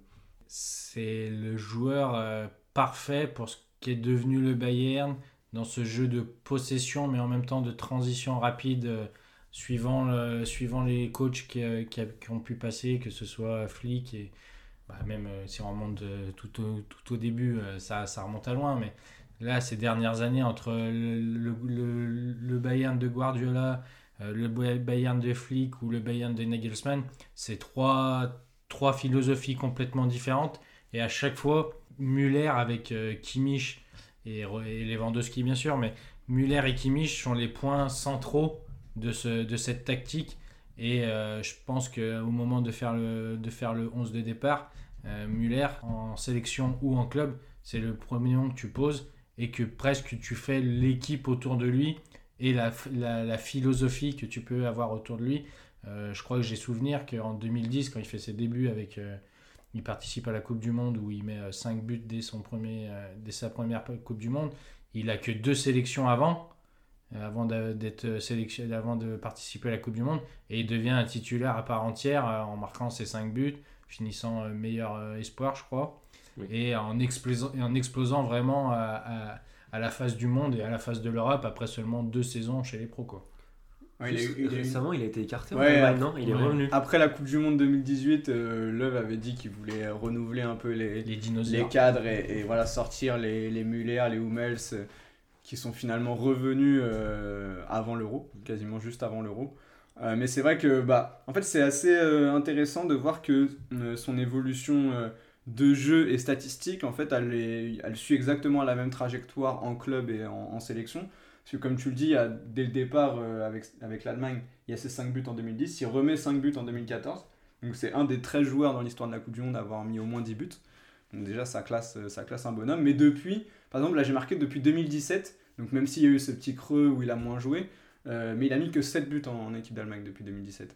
C'est le joueur euh, parfait pour ce qui est devenu le Bayern dans ce jeu de possession, mais en même temps de transition rapide, euh, suivant, suivant les coachs qui, euh, qui, ont pu passer, que ce soit Flick et bah, même euh, si on remonte euh, tout, au, tout au début, euh, ça, ça, remonte à loin, mais là, ces dernières années, entre le, le, le, Bayern de Guardiola, le Bayern de Flick ou le Bayern de Nagelsmann, c'est trois, trois philosophies complètement différentes. Et à chaque fois, Müller avec Kimmich et, et Lewandowski, bien sûr, mais Müller et Kimmich sont les points centraux de, ce, de cette tactique et euh, je pense qu'au moment de faire, le, de faire le 11 de départ, euh, Muller, en sélection ou en club, c'est le premier nom que tu poses et que presque tu fais l'équipe autour de lui et la, la, philosophie que tu peux avoir autour de lui. Euh, je crois que j'ai souvenir qu'en 2010, quand il fait ses débuts avec... il participe à la Coupe du Monde où il met 5 buts dès, son premier, dès sa première Coupe du Monde. Il a que deux sélections avant. Euh, avant d'être sélectionné, avant de participer à la Coupe du Monde, et il devient un titulaire à part entière euh, en marquant ses 5 buts, finissant euh, meilleur espoir, je crois, et, en explosant, en explosant vraiment à, à, la face du monde et à la face de l'Europe après seulement deux saisons chez les pros. Quoi. il récemment, il a été écarté non? Il est revenu. Après la Coupe du Monde 2018, Love avait dit qu'il voulait renouveler un peu les, les, les cadres et, et, voilà, sortir les, les Muller, les Hummels qui sont finalement revenus euh, avant l'euro, quasiment juste avant l'euro. Euh, mais c'est vrai que bah, en fait, c'est assez euh, intéressant de voir que son évolution de jeu et statistique, en fait, elle, suit exactement la même trajectoire en club et en, sélection. Parce que comme tu le dis, dès le départ avec, avec l'Allemagne, il y a ses 5 buts en 2010, il remet 5 buts en 2014. Donc c'est un des 13 joueurs dans l'histoire de la Coupe du Monde à avoir mis au moins 10 buts. Donc déjà, ça classe, ça classe un bonhomme. Mais depuis, par exemple, là j'ai marqué depuis 2017, donc même s'il y a eu ce petit creux où il a moins joué, euh, mais il a mis que 7 buts en, équipe d'Allemagne depuis 2017.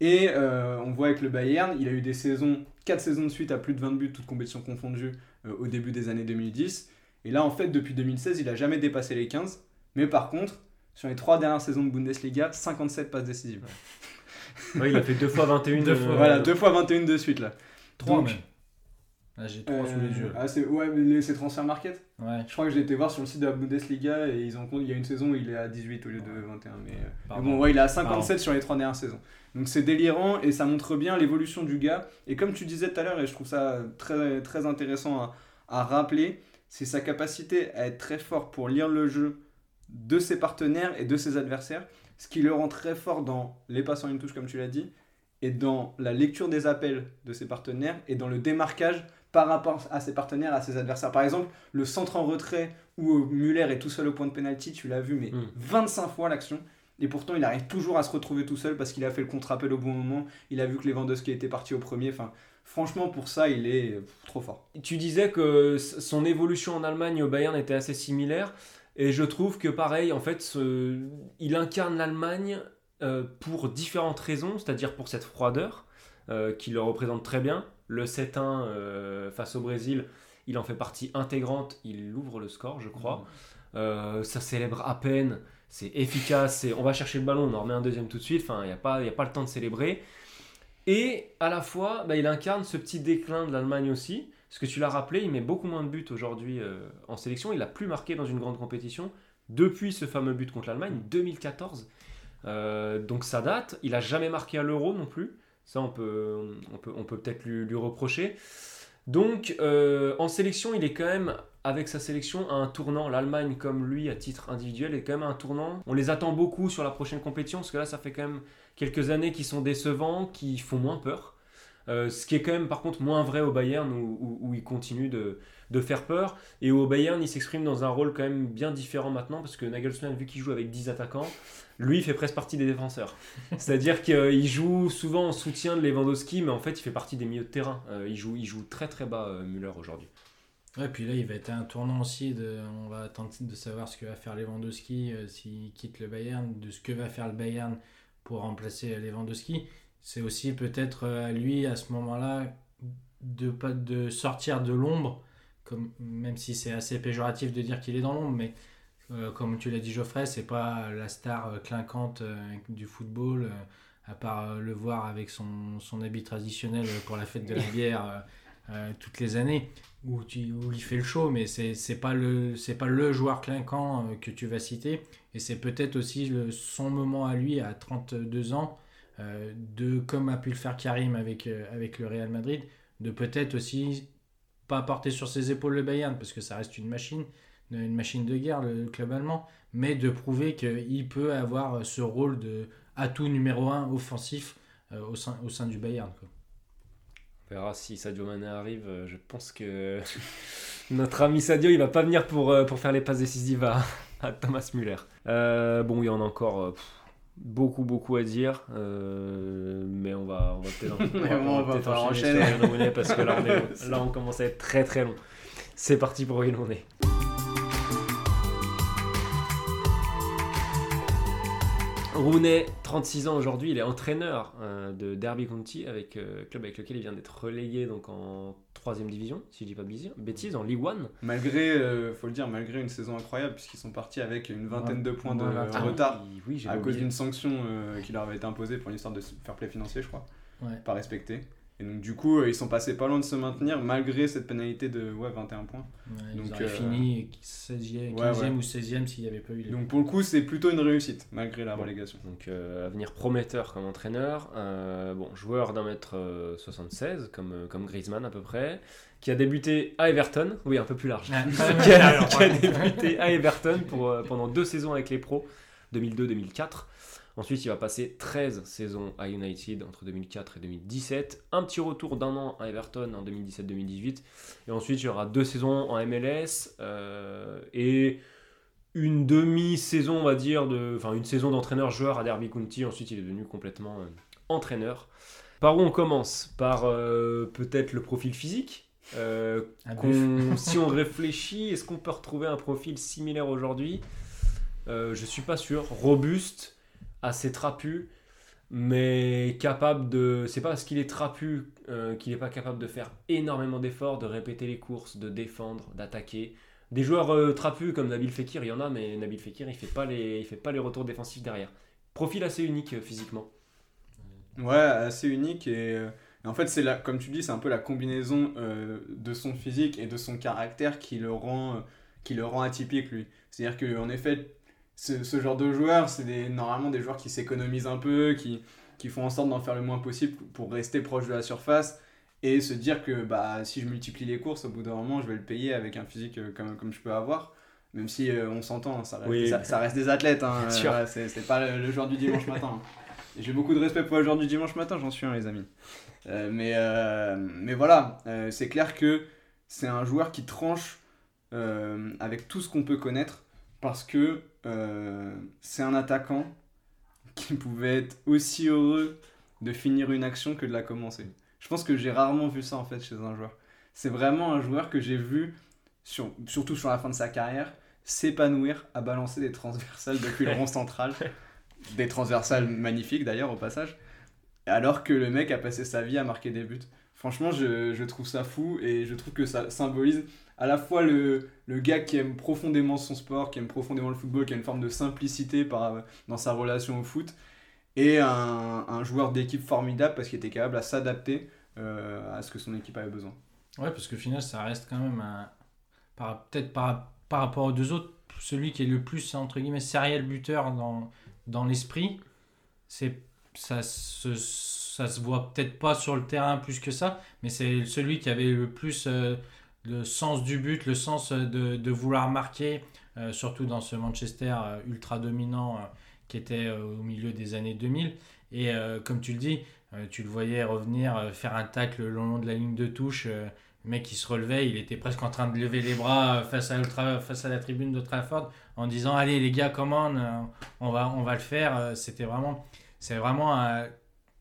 Et euh, on voit avec le Bayern, il a eu des saisons, 4 saisons de suite à plus de 20 buts, toutes compétitions confondues, euh, au début des années 2010. Et là, en fait, depuis 2016, il a jamais dépassé les 15. Mais par contre, sur les 3 dernières saisons de Bundesliga, 57 passes décisives. Ouais, il a fait deux fois 21. Deux euh, fois, Voilà, 2 fois 21 de suite là. 3 Donc, Là, j'ai 3 euh, sous les yeux. ah, c'est, ouais, mais c'est transfer market. Ouais. Je crois que j'ai été voir sur le site de la Bundesliga et ils ont compte, il y a une saison où il est à 18 au lieu de 21. Mais, euh, mais bon, ouais, il est à 57 sur les 3 dernières saisons. Donc c'est délirant et ça montre bien l'évolution du gars. Et comme tu disais tout à l'heure, et je trouve ça très, très intéressant à, à rappeler, c'est sa capacité à être très fort pour lire le jeu de ses partenaires et de ses adversaires, ce qui le rend très fort dans les passes en une touche, comme tu l'as dit, et dans la lecture des appels de ses partenaires et dans le démarquage par rapport à ses partenaires, à ses adversaires. Par exemple, le centre en retrait où Muller est tout seul au point de pénalty, tu l'as vu, mais Mm. 25 fois l'action. Et pourtant, il arrive toujours à se retrouver tout seul parce qu'il a fait le contre-appel au bon moment. Il a vu que Lewandowski était parti au premier. Enfin, franchement, pour ça, il est trop fort. Tu disais que son évolution en Allemagne au Bayern était assez similaire. Et je trouve que pareil, en fait, ce- il incarne l'Allemagne euh, pour différentes raisons, c'est-à-dire pour cette froideur euh, qui le représente très bien. Le 7-1 euh, face au Brésil, il en fait partie intégrante, il ouvre le score, je crois. Euh, ça célèbre à peine, c'est efficace, on va chercher le ballon, on en remet un deuxième tout de suite, enfin, il n'y a, pas- il y a pas le temps de célébrer. Et à la fois, bah, il incarne ce petit déclin de l'Allemagne aussi. Parce que tu l'as rappelé, il met beaucoup moins de buts aujourd'hui euh, en sélection. Il n'a plus marqué dans une grande compétition depuis ce fameux but contre l'Allemagne, 2014. Euh, donc ça date. Il n'a jamais marqué à l'Euro non plus. Ça, on peut on peut on peut peut-être lui, lui reprocher. Donc euh, en sélection, il est quand même avec sa sélection à un tournant. L'Allemagne, comme lui, à titre individuel, est quand même à un tournant. On les attend beaucoup sur la prochaine compétition parce que là, ça fait quand même quelques années qui sont décevants, qui font moins peur. Euh, ce qui est quand même par contre moins vrai au Bayern où, où- où il continue de, de faire peur. Et au Bayern, il s'exprime dans un rôle quand même bien différent maintenant parce que Nagelsmann, vu qu'il joue avec 10 attaquants, lui, il fait presque partie des défenseurs. [LAUGHS] C'est-à-dire qu'il joue souvent en soutien de Lewandowski, mais en fait, il fait partie des milieux de terrain. Euh, il, joue, il joue très très bas, euh, Müller, aujourd'hui. Ouais, puis là, il va être un tournant aussi. De, on va tenter de savoir ce que va faire Lewandowski euh, s'il quitte le Bayern, de ce que va faire le Bayern pour remplacer Lewandowski. C'est aussi peut-être euh, à lui, à ce moment-là, de, pas, de sortir de l'ombre, comme, même si c'est assez péjoratif de dire qu'il est dans l'ombre, mais euh, comme tu l'as dit Geoffrey, c'est pas la star euh, clinquante euh, du football, à part le voir avec son, son habit traditionnel pour la fête de la [LAUGHS] bière toutes les années où, tu, où il fait le show, mais c'est c'est pas le c'est pas le joueur clinquant que tu vas citer. Et c'est peut-être aussi le- son moment à lui à 32 ans, de comme a pu le faire Karim avec, avec le Real Madrid, de peut-être aussi pas porter sur ses épaules le Bayern, parce que ça reste une machine, une machine de guerre, le club allemand, mais de prouver qu'il peut avoir ce rôle de atout numéro un offensif euh, au, sein, du Bayern. On verra si Sadio Mané arrive. Euh, Je pense que [LAUGHS] notre ami Sadio, il va pas venir pour, euh, faire les passes décisives à, [LAUGHS] Thomas Müller. Bon, il y en a encore beaucoup, beaucoup à dire. euh, mais on va, on va peut-être [LAUGHS] on va enchaîner sur parce que là on, est- [LAUGHS] là, on commence à être très très long. C'est parti pour Wayne Rooney. Rooney, 36 ans aujourd'hui, il est entraîneur euh, de Derby County, avec euh, club avec lequel il vient d'être relégué donc en 3 division, si je dis pas de bêtises, bêtises, en League One. Malgré, euh, faut le dire, malgré une saison incroyable, puisqu'ils sont partis avec une vingtaine de points de Ouais, ah retard oui, oui, j'ai à cause d'une sanction euh, qui leur avait été imposée pour une histoire de fair play financier, je crois, Ouais. pas respectée. Et donc, du coup, euh, ils sont passés pas loin de se maintenir malgré cette pénalité de ouais, 21 points. Ouais, ils Donc, auraient euh, fini 16e, 15e ouais, ouais. ou 16e s'il n'y avait pas eu les. Donc, pour le coup, c'est plutôt une réussite malgré la Bon. relégation. Donc euh, avenir prometteur comme entraîneur, Euh, bon joueur d'un mètre euh, 76 comme, euh, comme Griezmann à peu près, qui a débuté à Everton, oui un peu plus large, Ah, [LAUGHS] qui, a, alors, qui a débuté à Everton pour, euh, pendant deux saisons avec les pros, 2002-2004. Ensuite, il va passer 13 saisons à United entre 2004 et 2017. Un petit retour d'un an à Everton en 2017-2018. Et ensuite, il y aura deux saisons en MLS euh, et une demi-saison, on va dire, de, enfin une saison d'entraîneur-joueur à Derby County. Ensuite, il est devenu complètement euh, entraîneur. Par où on commence? Par euh, peut-être le profil physique. Euh, [LAUGHS] si on réfléchit, est-ce qu'on peut retrouver un profil similaire aujourd'hui? Euh, Je suis pas sûr. Robuste, assez trapu, mais capable de. C'est pas parce qu'il est trapu euh, qu'il n'est pas capable de faire énormément d'efforts, de répéter les courses, de défendre, d'attaquer. Des joueurs euh, trapus comme Nabil Fekir, il y en a, mais Nabil Fekir, il fait fait pas les retours défensifs derrière. Profil assez unique euh, physiquement. Ouais, assez unique et, en fait c'est la, comme tu dis, c'est un peu la combinaison de son physique et de son caractère qui le rend, qui le rend atypique lui. C'est-à-dire que en effet, ce, ce genre de joueurs, c'est des, normalement des joueurs qui s'économisent un peu, qui, qui font en sorte d'en faire le moins possible pour rester proche de la surface et se dire que bah, si je multiplie les courses, au bout d'un moment, je vais le payer avec un physique euh, comme, comme je peux avoir. Même si euh, on s'entend, hein, ça, reste Oui. des, ça, ça reste des athlètes. Hein, euh, c'est c'est pas le, le joueur du dimanche [LAUGHS] matin. hein. J'ai beaucoup de respect pour le joueur du dimanche matin, j'en suis un, les amis. Euh, mais, mais voilà, c'est clair que c'est un joueur qui tranche avec tout ce qu'on peut connaître parce que euh, c'est un attaquant [LAUGHS] qui pouvait être aussi heureux de finir une action que de la commencer. Je pense que j'ai rarement vu ça en fait chez un joueur. C'est vraiment un joueur que j'ai vu, sur, surtout sur la fin de sa carrière, s'épanouir à balancer des transversales depuis le [LAUGHS] rond central. Des transversales magnifiques d'ailleurs au passage. Alors que le mec a passé sa vie à marquer des buts. Franchement, je, je trouve ça fou et je trouve que ça symbolise à la fois le, le gars qui aime profondément son sport, qui aime profondément le football, qui a une forme de simplicité dans sa relation au foot, et un, un joueur d'équipe formidable parce qu'il était capable à s'adapter euh, à ce que son équipe avait besoin. Ouais, parce que final, ça reste quand même un. Peut-être par, par rapport aux deux autres, celui qui est le plus, entre guillemets, serial buteur dans, dans l'esprit. C'est. Ça se, ça se voit peut-être pas sur le terrain plus que ça, mais c'est celui qui avait le plus euh, le sens du but, le sens de, de vouloir marquer, euh, surtout dans ce Manchester euh, ultra dominant euh, qui était euh, au milieu des années 2000. Et euh, comme tu le dis, euh, tu le voyais revenir, euh, faire un tacle le long de la ligne de touche. euh, le mec, il se relevait, il était presque en train de lever les bras euh, face à, face à la tribune de Trafford en disant Allez, les gars, comment on va, on va le faire. Euh, C'était vraiment, c'est vraiment un-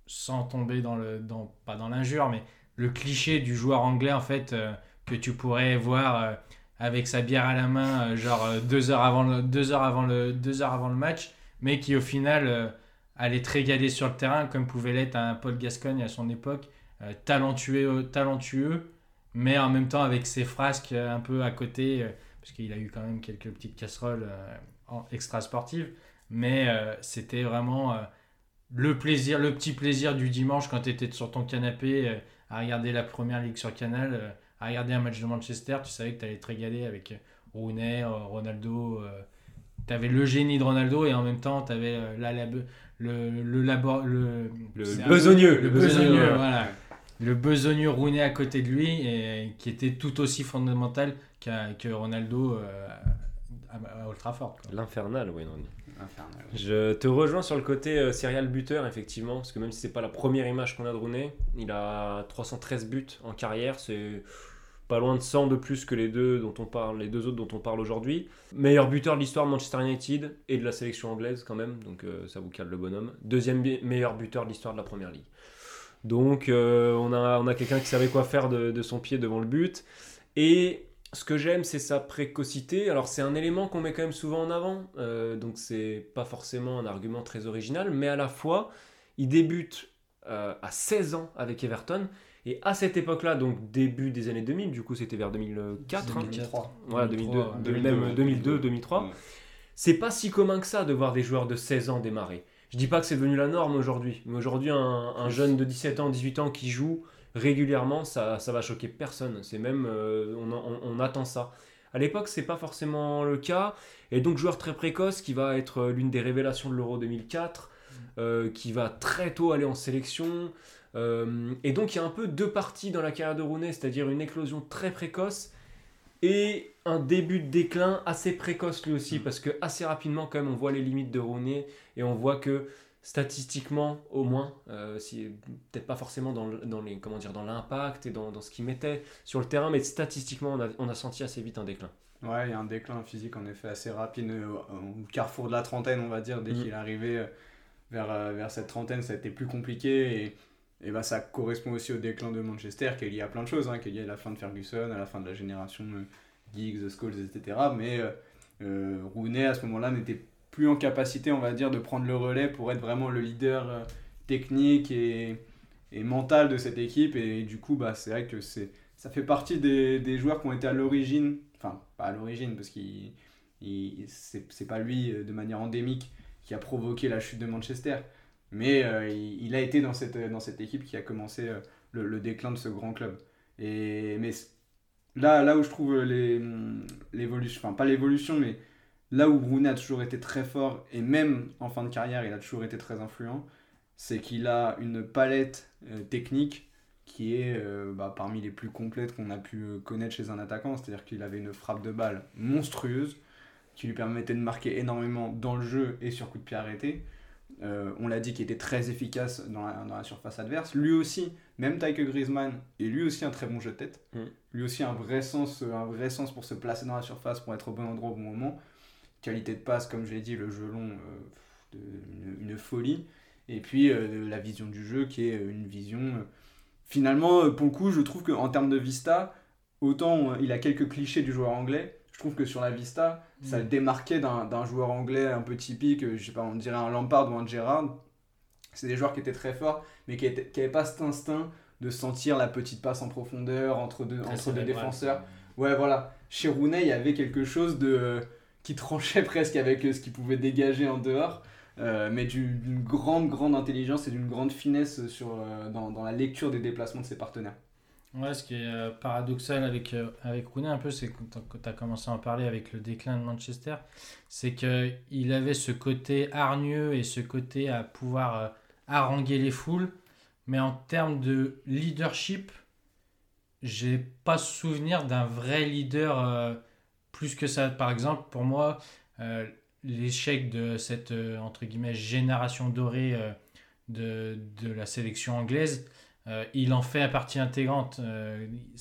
sans tomber dans le, dans, pas dans l'injure, mais le cliché du joueur anglais en fait euh, que tu pourrais voir euh, avec sa bière à la main, euh, genre deux heures avant le, deux heures avant le, deux heures avant le match, mais qui au final allait te régaler sur le terrain comme pouvait l'être un Paul Gascogne à son époque, talentueux, talentueux, mais en même temps avec ses frasques un peu à côté, parce qu'il a eu quand même quelques petites casseroles en- extra-sportives, mais c'était vraiment le plaisir, le petit plaisir du dimanche quand tu étais sur ton canapé euh, à regarder la première ligue sur Canal, euh, à regarder un match de Manchester, tu savais que tu allais te régaler avec euh, Rooney, Ronaldo. tu avais le génie de Ronaldo et en même temps tu avais la le, le, besogneux. le besogneux, voilà. Le besogneux Rooney à côté de lui et qui était tout aussi fondamental qu'à- que Ronaldo euh, à, à Old Trafford. quoi. L'infernal, Wayne Rooney. Je te rejoins sur le côté euh, serial buteur, effectivement, parce que même si c'est pas la première image qu'on a de Rooney, il a 313 buts en carrière, c'est pas loin de 100 de plus que les deux dont on parle, les deux autres dont on parle aujourd'hui. Meilleur buteur de l'histoire de Manchester United et de la sélection anglaise quand même, donc euh, ça vous cale le bonhomme. Deuxième meilleur buteur de l'histoire de la Première Ligue. Donc euh, on a, on a quelqu'un qui savait quoi faire de, de son pied devant le but. Et ce que j'aime, c'est sa précocité. Alors, c'est un élément qu'on met quand même souvent en avant, euh, donc c'est pas forcément un argument très original, mais à la fois, il débute euh, à 16 ans avec Everton, et à cette époque-là, donc début des années 2000, du coup c'était vers 2004, hein. 2003. Voilà, 2002, 2003, de- 2002, même 2002, 2003. Ouais. C'est pas si commun que ça de voir des joueurs de 16 ans démarrer. Je dis pas que c'est devenu la norme aujourd'hui, mais aujourd'hui, un, un jeune de 17 ans, 18 ans qui joue régulièrement, ça, ça va choquer personne. C'est même, euh, on, on- on attend ça. À l'époque, c'est pas forcément le cas. Et donc, joueur très précoce qui va être euh, l'une des révélations de l'Euro 2004, euh, qui va très tôt aller en sélection. Euh, et donc, il y a un peu deux parties dans la carrière de Rooney, c'est-à-dire une éclosion très précoce et un début de déclin assez précoce lui aussi, parce que assez rapidement, quand même, on voit les limites de Rooney et on voit que statistiquement, au moins, euh, si, peut-être pas forcément dans, dans les comment dire dans l'impact et dans, dans ce qu'il mettait sur le terrain, mais statistiquement, on a, on a senti assez vite un déclin. Ouais, il y a un déclin physique en effet assez rapide euh, au carrefour de la trentaine, on va dire. Dès Mhm. qu'il est arrivé euh, vers, vers cette trentaine, ça a été plus compliqué. Et, et bah, ça correspond aussi au déclin de Manchester, qui est lié à plein de choses, hein, qui est lié à la fin de Ferguson, à la fin de la génération euh, Giggs, Scholes, etc. Mais euh, Rooney, à ce moment-là, n'était plus en capacité, on va dire, de prendre le relais pour être vraiment le leader euh, technique et, et mentale de cette équipe. Et, du coup, bah, c'est vrai que c'est, ça fait partie des, joueurs qui ont été à l'origine, enfin, pas à l'origine, parce qu'il il, c'est, pas lui euh, de manière endémique qui a provoqué la chute de Manchester. Mais euh, il, a été dans cette, dans cette équipe qui a commencé le, déclin de ce grand club. Et, mais là, là où je trouve les, l'évolution, enfin pas l'évolution, mais là où Rooney a toujours été très fort, et même en fin de carrière, il a toujours été très influent, c'est qu'il a une palette euh, technique qui est euh, bah, parmi les plus complètes qu'on a pu euh, connaître chez un attaquant. C'est-à-dire qu'il avait une frappe de balle monstrueuse qui lui permettait de marquer énormément dans le jeu et sur coup de pied arrêté. Euh, on l'a dit qu'il était très efficace dans la, dans la surface adverse. Lui aussi, même taille que Griezmann, et lui aussi un très bon jeu de tête. Mm. Lui aussi un vrai, sens, un vrai sens pour se placer dans la surface, pour être au bon endroit au bon moment. Qualité de passe, comme je l'ai dit, le jeu long, euh, de- une, une folie. Et puis euh, la vision du jeu qui est une vision... euh, finalement, euh, pour le coup, je trouve qu'en termes de vista, autant euh, il a quelques clichés du joueur anglais, je trouve que sur la vista, ça le démarquait d'un joueur anglais un peu typique, euh, je sais pas, on dirait un Lampard ou un Gerrard. C'est des joueurs qui étaient très forts, mais qui n'avaient pas cet instinct de sentir la petite passe en profondeur entre deux, entre deux défenseurs. Ouais, voilà. Chez Rooney, il y avait quelque chose de euh, qui tranchait [LAUGHS] presque avec euh, ce qu'il pouvait dégager en dehors, euh, mais du- d'une grande, grande intelligence et d'une grande finesse sur, euh, dans, la lecture des déplacements de ses partenaires. Ouais, ce qui est paradoxal avec, avec Rooney un peu, c'est que tu as commencé à en parler avec le déclin de Manchester, c'est qu'il avait ce côté hargneux et ce côté à pouvoir haranguer les foules, mais en termes de leadership, j'ai pas souvenir d'un vrai leader plus que ça. Par exemple, pour moi, euh, l'échec de cette euh, entre guillemets génération dorée euh, de, de la sélection anglaise, il en fait partie intégrante.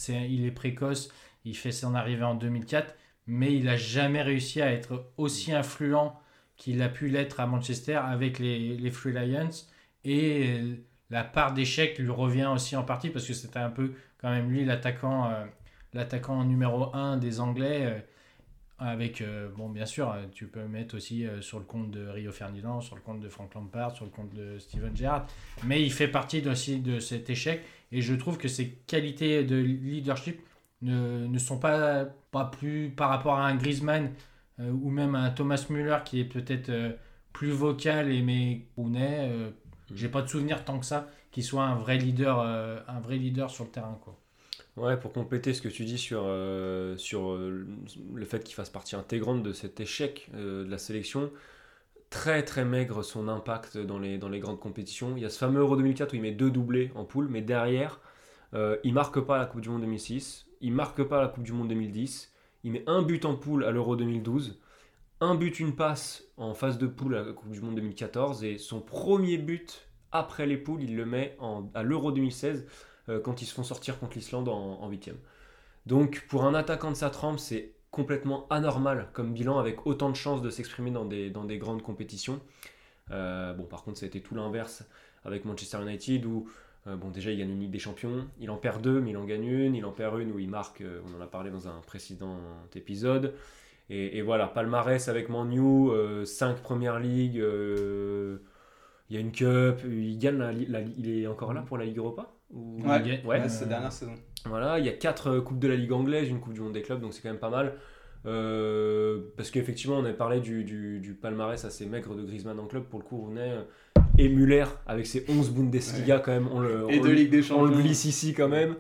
Il est précoce, il fait son arrivée en 2004, mais il n'a jamais réussi à être aussi influent qu'il a pu l'être à Manchester avec les, les Free Lions. Et la part d'échec lui revient aussi en partie parce que c'était un peu quand même lui l'attaquant, l'attaquant numéro 1 des Anglais. Avec, euh, bon, bien sûr, euh, tu peux mettre aussi euh, sur le compte de Rio Ferdinand, sur le compte de Frank Lampard, sur le compte de Steven Gerrard. Mais il fait partie aussi de cet échec. Et je trouve que ses qualités de leadership ne, ne sont pas, pas plus par rapport à un Griezmann euh, ou même à un Thomas Müller qui est peut-être plus vocal et mais Rooney, euh, j'ai pas de souvenir tant que ça qu'il soit un vrai leader, un vrai leader sur le terrain quoi. Ouais, pour compléter ce que tu dis sur, euh, sur euh, le fait qu'il fasse partie intégrante de cet échec euh, de la sélection, très très maigre son impact dans les, dans les grandes compétitions. Il y a ce fameux Euro 2004 où il met deux doublés en poule, mais derrière, il marque pas la Coupe du Monde 2006, il marque pas la Coupe du Monde 2010, il met un but en poule à l'Euro 2012, un but, une passe en phase de poule à la Coupe du Monde 2014, et son premier but après les poules, il le met à l'Euro 2016 euh, quand ils se font sortir contre l'Islande en, huitième. Donc pour un attaquant de sa trempe, c'est complètement anormal comme bilan avec autant de chances de s'exprimer dans des, dans des grandes compétitions. Euh, bon par contre ça a été tout l'inverse avec Manchester United où euh, bon déjà il gagne une Ligue des Champions, il en perd deux mais il en gagne une, il en perd une où il marque, euh, on en a parlé dans un précédent épisode. Et, voilà, palmarès avec Manu, 5 premières ligues, euh, il y a une cup, il gagne la- il est encore là pour la Ligue Europa? Ou- Ouais, gagne- ouais. Ouais, cette dernière saison. voilà, il y a 4 Coupes de la Ligue anglaise, une Coupe du Monde des clubs, donc c'est quand même pas mal. Euh, parce qu'effectivement, on avait parlé du, du, du palmarès assez maigre de Griezmann en club. Pour le coup, Rooney euh, et Muller, avec ses 11 Bundesliga, quand même, on le, Et on de Ligue des on le Champions. glisse ici quand même.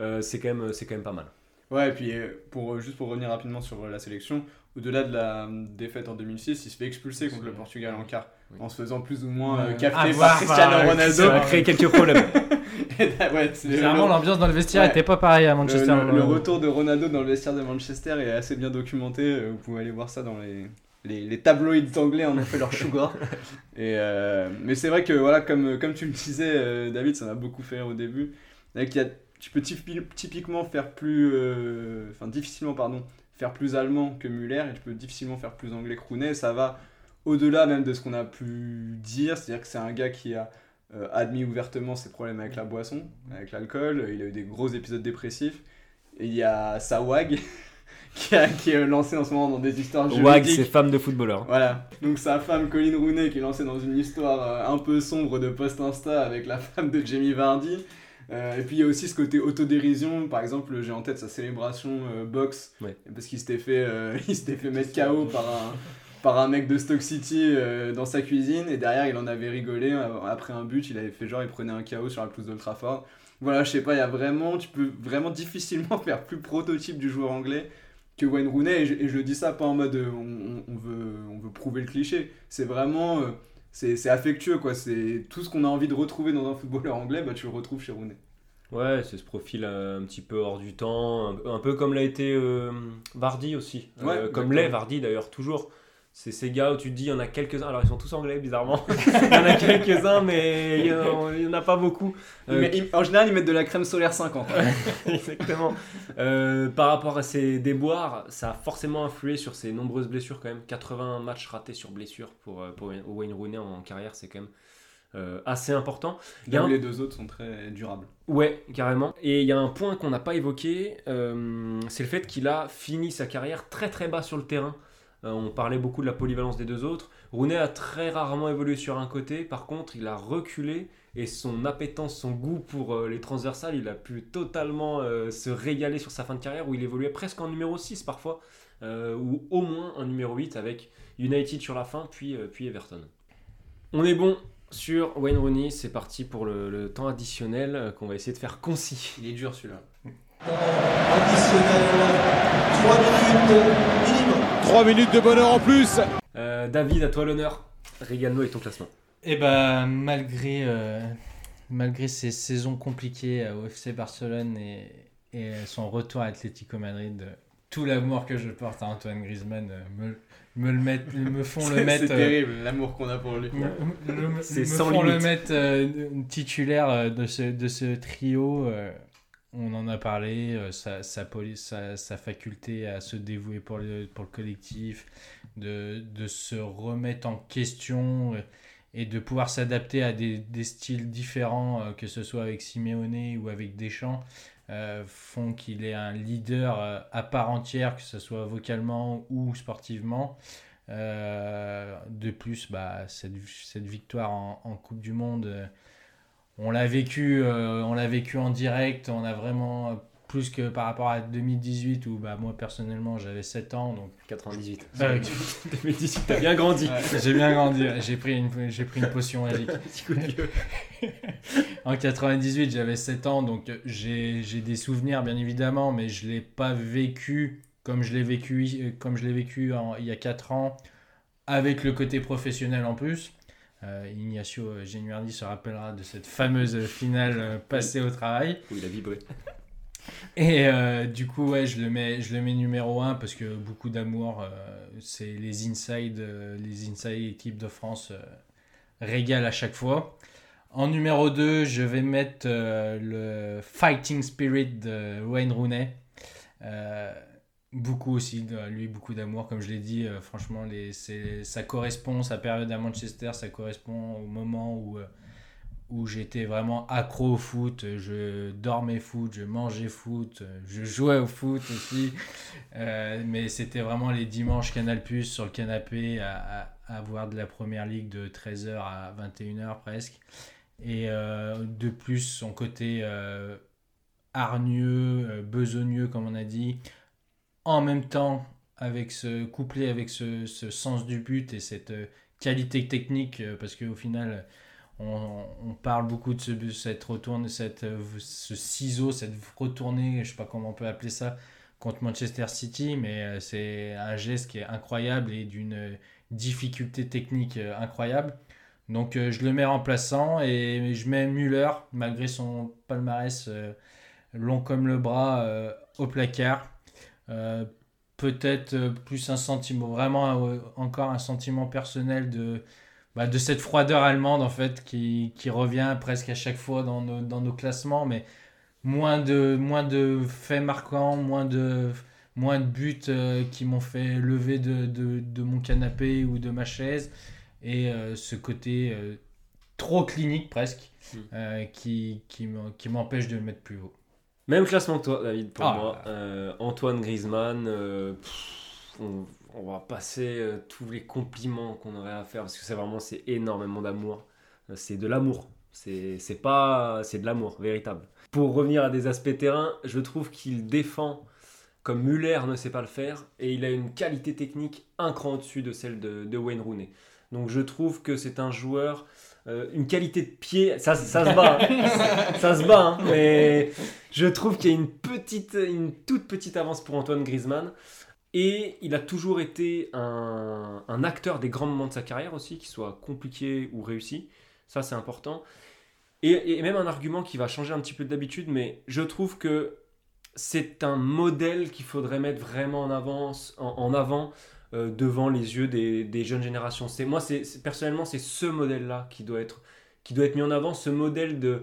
Euh, c'est quand, même- c'est quand même pas mal. Ouais, et puis euh, pour, euh, juste pour revenir rapidement sur euh, la sélection, au-delà de la euh, défaite en 2006, il se fait expulser contre le Portugal en quart, Oui. en se faisant plus ou moins euh, par voir Cristiano Ronaldo. Ça a créé quelques problèmes. [LAUGHS] Ouais, le, l'ambiance dans le vestiaire Ouais. était pas pareille à Manchester. le- le retour de Ronaldo dans le vestiaire de Manchester est assez bien documenté. euh, Vous pouvez aller voir ça dans les, les, les tabloïds anglais en ont fait leur sugar. [LAUGHS] Et, euh, mais c'est vrai que, voilà, comme, comme tu le disais, euh, David, ça m'a beaucoup fait rire au début. Y a- tu peux typi- typiquement faire plus. euh, Enfin, difficilement, pardon, faire plus allemand que Muller et tu peux difficilement faire plus anglais que Rooney. Ça va au-delà même de ce qu'on a pu dire. C'est-à-dire que c'est un gars qui a euh, admis ouvertement ses problèmes avec la boisson, avec l'alcool. Il a eu des gros épisodes dépressifs. Et il y a Sawag [LAUGHS] qui, a- qui est lancé en ce moment dans des histoires Wag, juridiques. c'est femme de footballeur. Voilà, donc sa femme Colin Rooney qui est lancée dans une histoire euh, un peu sombre de post-insta avec la femme de Jamie Vardy. Euh, et puis il y a aussi ce côté autodérision, par exemple j'ai en tête sa célébration euh, box, Ouais. parce qu'il s'était fait, euh, [LAUGHS] il s'était fait mettre KO par un, par un mec de Stoke City euh, dans sa cuisine, et derrière il en avait rigolé, euh, après un but il avait fait genre il prenait un KO sur la pelouse d'Old Trafford. Voilà, je sais pas, il y a vraiment, tu peux vraiment [LAUGHS] difficilement faire plus prototype du joueur anglais que Wayne Rooney et je, et je le dis ça pas en mode euh, on, on- veut, on veut prouver le cliché c'est vraiment euh, c'est affectueux quoi c'est tout ce qu'on a envie de retrouver dans un footballeur anglais bah tu le retrouves chez Rooney Ouais, c'est ce profil euh, un petit peu hors du temps, un, peu- un peu comme l'a été euh, Vardy aussi. Euh, comme l'est Vardy d'ailleurs, toujours. C'est ces gars où tu te dis, il y en a quelques-uns, alors ils sont tous anglais bizarrement. [LAUGHS] il y en a quelques-uns, mais il y en- il y en a pas beaucoup. Euh, met- en général ils mettent de la crème solaire 50 [LAUGHS] Exactement. Euh, par rapport à ses déboires, ça a forcément influé sur ses nombreuses blessures quand même. 80 matchs ratés sur blessure pour, euh, pour Wayne Rooney en carrière, c'est quand même euh, assez important. Il y a Là où un- les deux autres sont très durables Ouais, carrément. Et il y a un point qu'on n'a pas évoqué, euh, c'est le fait qu'il a fini sa carrière très très bas sur le terrain. Euh, on parlait beaucoup de la polyvalence des deux autres. Rooney a très rarement évolué sur un côté, par contre il a reculé et son appétence, son goût pour euh, les transversales, il a pu totalement euh, se régaler sur sa fin de carrière où il évoluait presque en numéro 6 parfois, euh, ou au moins en numéro 8 avec United sur la fin, puis, euh, puis Everton. On est bon sur Wayne Rooney, c'est parti pour le, le temps additionnel qu'on va essayer de faire concis. il est dur celui-là Additionnel, 3 minutes minimum. 3 minutes de bonheur en plus Euh, David, à toi l'honneur. Régale-nous avec ton classement. Et bah, malgré, euh, malgré ces saisons compliquées au FC Barcelone et, et son retour à Atlético Madrid, euh, tout l'amour que je porte à Antoine Griezmann euh, me, me, le mettent- me [LAUGHS] font le c'est mettre. c'est euh, terrible l'amour qu'on a pour lui C'est sans font le mettre euh, titulaire de ce, de ce trio. On en a parlé, euh, sa, sa, sa, sa faculté à se dévouer pour le, collectif, de, se remettre en question euh, et de pouvoir s'adapter à des, des styles différents, euh, que ce soit avec Simeone ou avec Deschamps, font qu'il est un leader à part entière, que ce soit vocalement ou sportivement. De plus, bah, cette, victoire en, Coupe du Monde, on l'a vécu, euh, on l'a vécu en direct. On a vraiment euh, plus que par rapport à 2018 où bah, moi personnellement j'avais 7 ans donc 98. Euh, 2018, [LAUGHS] t'as bien grandi. j'ai bien grandi. J'ai pris une j'ai pris une potion magique. [LAUGHS] Petit coup de vieux. [LAUGHS] En 98, j'avais 7 ans, donc euh, j'ai j'ai des souvenirs bien évidemment, mais je l'ai pas vécu comme je l'ai vécu, euh, comme je l'ai vécu en- il y a 4 ans, avec le côté professionnel en plus. Euh, Ignacio euh, Genuardi se rappellera de cette fameuse finale euh, passée au travail. Où il a vibré. Et euh, du coup, ouais, je le mets, je le mets numéro 1 parce que beaucoup d'amour. euh, c'est les inside, les inside équipes de France régalent à chaque fois. En numéro 2, je vais mettre le fighting spirit de Wayne Rooney. Beaucoup aussi, lui, beaucoup d'amour, comme je l'ai dit. euh, franchement, les, ça correspond, sa période à Manchester, ça correspond au moment où, euh, où j'étais vraiment accro au foot. Je dormais foot, je mangeais foot, je jouais au foot aussi. Euh, mais c'était vraiment les dimanches Canal Plus sur le canapé à, à, voir de la première ligue de 13h à 21h presque. Et de plus, son côté hargneux, besogneux, comme on a dit, en même temps, avec ce couplé avec ce, sens du but et cette euh, qualité technique, euh, parce qu'au final, on, parle beaucoup de ce, cette retourne, cette, euh, ce ciseau, cette retournée, je sais pas comment on peut appeler ça, contre Manchester City, mais c'est un geste qui est incroyable et d'une difficulté technique incroyable. Donc je le mets remplaçant et je mets Müller, malgré son palmarès long comme le bras, au placard. Euh, Peut-être euh, plus un sentiment, vraiment euh, encore un sentiment personnel de, bah, de cette froideur allemande en fait qui, qui revient presque à chaque fois dans nos, dans nos classements, mais moins de, moins de faits marquants, moins de, moins de buts euh, qui m'ont fait lever de, de, de mon canapé ou de ma chaise et euh, ce côté euh, trop clinique presque Mm. qui, qui m'empêche de le mettre plus haut. Même classement que toi, David, pour Ah. moi. Euh, Antoine Griezmann, euh, pff, on, on va passer euh, tous les compliments qu'on aurait à faire parce que c'est vraiment c'est énormément d'amour. C'est de l'amour. C'est c'est pas c'est de l'amour véritable. Pour revenir à des aspects terrain, je trouve qu'il défend comme Muller ne sait pas le faire et il a une qualité technique un cran au-dessus de celle de, de Wayne Rooney. Donc je trouve que c'est un joueur euh, une qualité de pied, ça, ça se bat, hein. [LAUGHS] ça se bat, hein. mais je trouve qu'il y a une petite, une toute petite avance pour Antoine Griezmann. Et il a toujours été un, un acteur des grands moments de sa carrière aussi, qu'il soit compliqué ou réussi. Ça, c'est important. Et, et même un argument qui va changer un petit peu d'habitude, mais je trouve que c'est un modèle qu'il faudrait mettre vraiment en, avance, en, en avant euh, devant les yeux des, des jeunes générations. Moi, personnellement, c'est ce modèle-là qui doit être qui doit être mis en avant, ce modèle de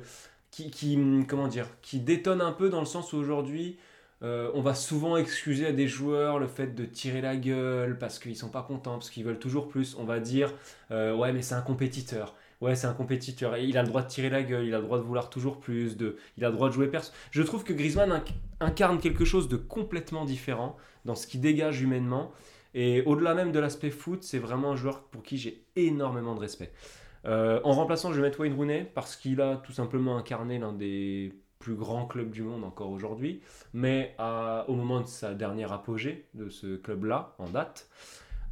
qui, qui comment dire, qui détonne un peu dans le sens où aujourd'hui euh, on va souvent excuser à des joueurs le fait de tirer la gueule parce qu'ils sont pas contents, parce qu'ils veulent toujours plus. On va dire euh, ouais mais c'est un compétiteur. Ouais, c'est un compétiteur il a le droit de tirer la gueule, il a le droit de vouloir toujours plus, de, il a le droit de jouer perso. Je trouve que Griezmann inc- incarne quelque chose de complètement différent dans ce qui dégage humainement. Et au-delà même de l'aspect foot, c'est vraiment un joueur pour qui j'ai énormément de respect. Euh, en remplaçant, je vais mettre Wayne Rooney parce qu'il a tout simplement incarné l'un des plus grands clubs du monde encore aujourd'hui, mais au moment de sa dernière apogée de ce club-là, en date,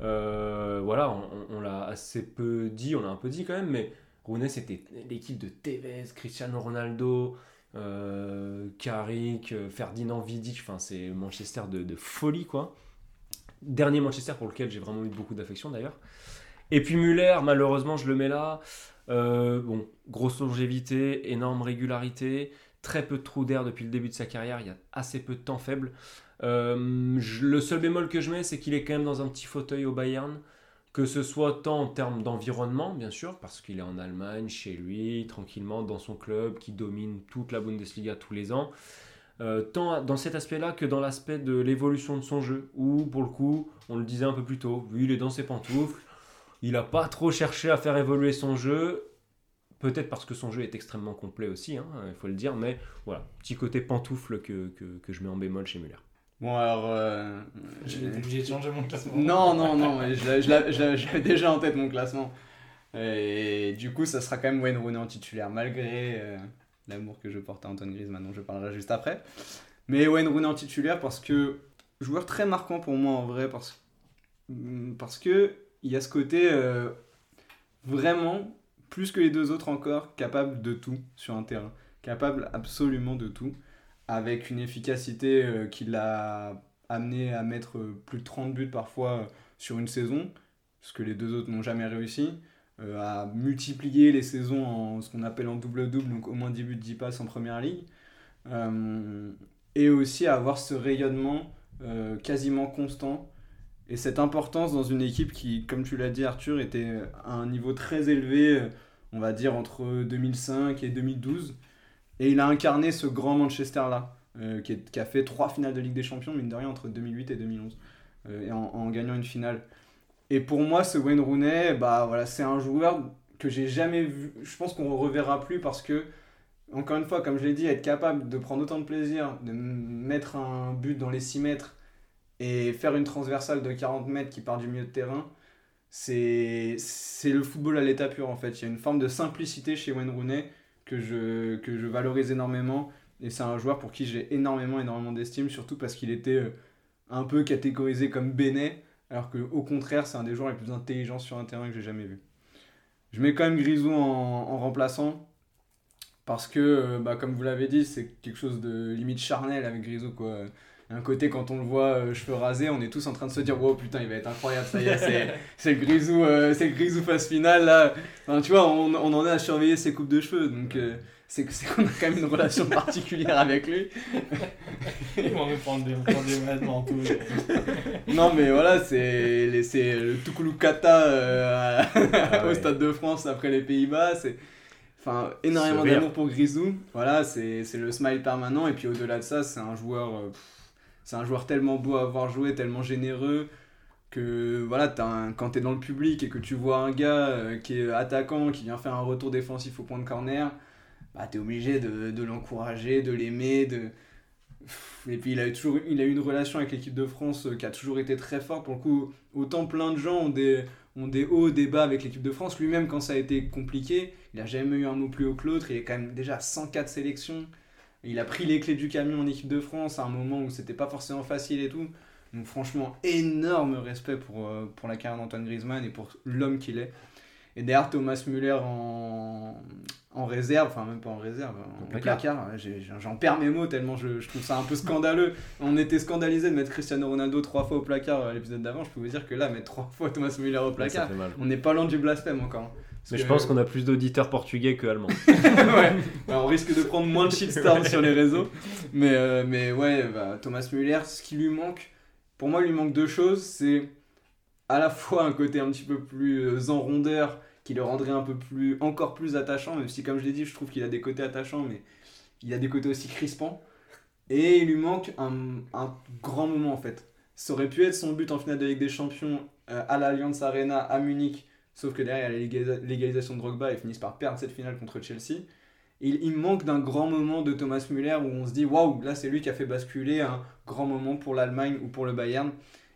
euh, voilà, on, l'a assez peu dit, on l'a un peu dit quand même, mais Rooney c'était l'équipe de Tevez, Cristiano Ronaldo, euh, Carrick, Ferdinand Vidic, enfin c'est Manchester de folie quoi. Dernier Manchester pour lequel j'ai vraiment eu beaucoup d'affection d'ailleurs. Et puis Muller, malheureusement, je le mets là. Euh, bon, grosse longévité, énorme régularité, très peu de trous d'air depuis le début de sa carrière, il y a assez peu de temps faible. Euh, le seul bémol que je mets, c'est qu'il est quand même dans un petit fauteuil au Bayern, que ce soit tant en termes d'environnement, bien sûr, parce qu'il est en Allemagne, chez lui, tranquillement, dans son club, qui domine toute la Bundesliga tous les ans. Euh, tant dans cet aspect-là que dans l'aspect de l'évolution de son jeu, où pour le coup, on le disait un peu plus tôt, vu il est dans ses pantoufles, il n'a pas trop cherché à faire évoluer son jeu, peut-être parce que son jeu est extrêmement complet aussi, hein, il faut le dire, mais voilà, petit côté pantoufle que, que, que je mets en bémol chez Muller. Bon, alors. euh, Je vais être obligé de changer mon classement. Non, non, non, j'avais déjà en tête mon classement. Et du coup, ça sera quand même Wayne Rooney en titulaire, malgré euh, l'amour que je porte à Antoine Griezmann, dont je parlerai juste après. Mais Wayne Rooney en titulaire parce que joueur très marquant pour moi en vrai, parce, parce que il y a ce côté euh, vraiment, plus que les deux autres encore, capable de tout sur un terrain. Capable absolument de tout, avec une efficacité euh, qui l'a amené à mettre euh, plus de 30 buts parfois sur une saison, ce que les deux autres n'ont jamais réussi, euh, à multiplier les saisons en ce qu'on appelle en double-double, donc au moins 10 buts, 10 passes en première ligue, Euh, et aussi à avoir ce rayonnement euh, quasiment constant, et cette importance dans une équipe qui, comme tu l'as dit Arthur, était à un niveau très élevé, on va dire entre 2005 et 2012, et il a incarné ce grand Manchester-là, qui, a fait trois finales de Ligue des Champions, mine de rien, entre 2008 et 2011, euh, et en gagnant une finale. Et pour moi, ce Wayne Rooney, bah, voilà, c'est un joueur que j'ai jamais vu. Je pense qu'on ne reverra plus parce que, encore une fois, comme je l'ai dit, être capable de prendre autant de plaisir, de mettre un but dans les 6 mètres et faire une transversale de 40 mètres qui part du milieu de terrain, c'est le football à l'état pur en fait. Il y a une forme de simplicité chez Wayne Rooney que je, que je valorise énormément. Et c'est un joueur pour qui j'ai énormément, énormément d'estime, surtout parce qu'il était euh, un peu catégorisé comme Bénet, alors qu'au contraire, c'est un des joueurs les plus intelligents sur un terrain que j'ai jamais vu. Je mets quand même Grisou en, en remplaçant, parce que, euh, bah, comme vous l'avez dit, c'est quelque chose de limite charnel avec Grisou. Quoi. Un côté, quand on le voit euh, cheveux rasés, on est tous en train de se dire Wow, putain, il va être incroyable, ça y est, c'est, [LAUGHS] c'est le Grisou, euh, c'est le Grisou phase finale. Là. Enfin, tu vois, on, on en est à surveiller ses coupes de cheveux, donc euh, c'est, qu'on a quand même une relation particulière avec lui. Ils vont me prendre des, vêtements tout. Non, mais voilà, c'est, le Tukulukata euh, Ah [LAUGHS] au. Stade de France après les Pays-Bas. Enfin, énormément d'amour pour Grisou. Voilà, c'est, le smile permanent. Et puis au-delà de ça, c'est un joueur, euh, c'est un joueur tellement beau à voir jouer, tellement généreux. Que voilà, un- quand t'es dans le public et que tu vois un gars euh, qui est attaquant, qui vient faire un retour défensif au point de corner, bah, t'es obligé de, l'encourager, de l'aimer, de, Et puis il a, toujours, eu une relation avec l'équipe de France euh, qui a toujours été très forte. Pour le coup, autant plein de gens ont des, hauts, des bas avec l'équipe de France. Lui-même, quand ça a été compliqué, il a jamais eu un mot plus haut que l'autre. Il est quand même déjà à 104 sélections. Il a pris les clés du camion en équipe de France à un moment où c'était pas forcément facile et tout. Donc franchement, énorme respect pour, euh, pour la carrière d'Antoine Griezmann et pour l'homme qu'il est. Et derrière Thomas Müller en, en réserve, enfin même pas en réserve, en placard. placard, j'ai- j'en perds mes mots tellement je, je trouve ça un peu scandaleux. [LAUGHS] On était scandalisé de mettre Cristiano Ronaldo trois fois au placard à l'épisode d'avant, je peux vous dire que là, mettre trois fois Thomas Müller au placard, mal. on n'est pas loin du blasphème encore. hein. Mais je pense qu'on a plus d'auditeurs portugais que allemands. [LAUGHS] ouais, bah, on risque de prendre moins de shitstorm sur les réseaux. Mais, euh, mais ouais, bah, Thomas Müller, ce qui lui manque, pour moi, il lui manque deux choses. C'est à la fois un côté un petit peu plus euh, en rondeur qui le rendrait un peu plus, encore plus attachant, même si, comme je l'ai dit, je trouve qu'il a des côtés attachants, mais il a des côtés aussi crispants. Et il lui manque un, grand moment en fait. Ça aurait pu être son but en finale de Ligue des Champions euh, à l'Allianz Arena à Munich, sauf que derrière la légalisa- légalisation de Drogba et finissent par perdre cette finale contre Chelsea. Il, il manque d'un grand moment de Thomas Müller où on se dit waouh, là c'est lui qui a fait basculer un grand moment pour l'Allemagne ou pour le Bayern.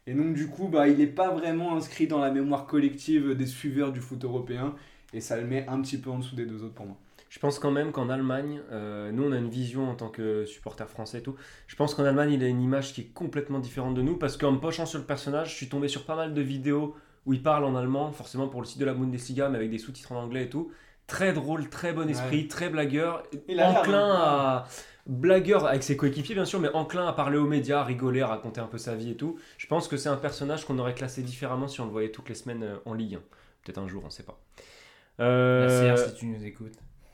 Et donc du coup, bah, il n'est pas vraiment inscrit dans la mémoire collective des suiveurs du foot européen et ça le met un petit peu en dessous des deux autres pour moi. Je pense quand même qu'en Allemagne, euh, nous on a une vision en tant que supporter français et tout. Je pense qu'en Allemagne, il a une image qui est complètement différente de nous parce qu'en me penchant sur le personnage, je suis tombé sur pas mal de vidéos où il parle en allemand, forcément pour le site de la Bundesliga, mais avec des sous-titres en anglais et tout. Très drôle, très bon esprit, très blagueur, enclin à. Blagueur avec ses coéquipiers, bien sûr, mais enclin à parler aux médias, à rigoler, à raconter un peu sa vie et tout. Je pense que c'est un personnage qu'on aurait classé différemment si on le voyait toutes les semaines euh, en Ligue 1. Peut-être un jour, on sait pas. Euh, Nasser, si tu nous écoutes. [LAUGHS]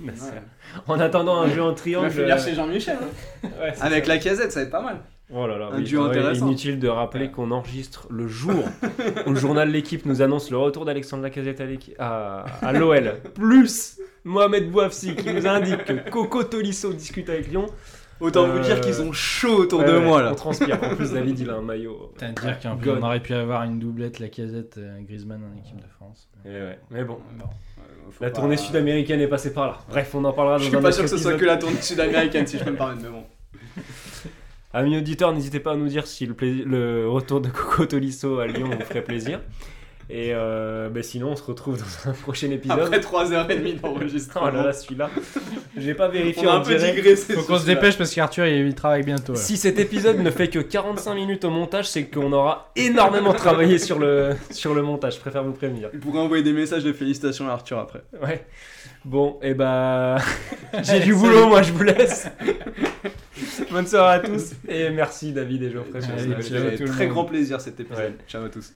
Nasser. Ouais. En attendant un jeu en triangle. finir euh, chez Jean-Michel. hein. [LAUGHS] ouais, Avec ça. la casette, ça va être pas mal. Oh là là, un oui. duo ouais, intéressant. Inutile de rappeler qu'on enregistre le jour où le journal L'équipe nous annonce le retour d'Alexandre Lacazette à, l'équi- à, à l'OL. [LAUGHS] Plus Mohamed Bouafsi qui nous indique que Coco Tolisso discute avec Lyon. Autant vous Euh, dire qu'ils ont chaud autour Ouais, de ouais, moi là. On transpire. En plus, David, il a un maillot. T'as à dire qu'on aurait pu avoir une doublette, la casette, Griezmann en équipe de France. Et ouais. Mais bon, la pas- tournée sud-américaine est passée par là. Bref, on en parlera dans Je suis un pas autre sûr que ce soit que la tournée sud-américaine si je peux me permettre, mais bon. [LAUGHS] Amis auditeurs, n'hésitez pas à nous dire si le, le retour de Coco Tolisso à Lyon vous ferait plaisir. Et euh, bah, sinon, on se retrouve dans un prochain épisode. Après 3h30 d'enregistrement. Oh là là, celui-là. J'ai pas vérifié On a un peu direct. digressé. Faut qu'on se dépêche parce qu'Arthur il, il travaille bientôt. là. Si cet épisode ne fait que 45 minutes au montage, c'est qu'on aura énormément travaillé sur le, sur le montage. Je préfère vous prévenir. Il pourrait envoyer des messages de félicitations à Arthur après. Ouais. Bon, et bah. [LAUGHS] J'ai du boulot, moi, je vous laisse. [LAUGHS] Bonne soirée à tous. Et merci, David et Geoffrey. le Très grand plaisir cet épisode. Ouais. Ciao à tous.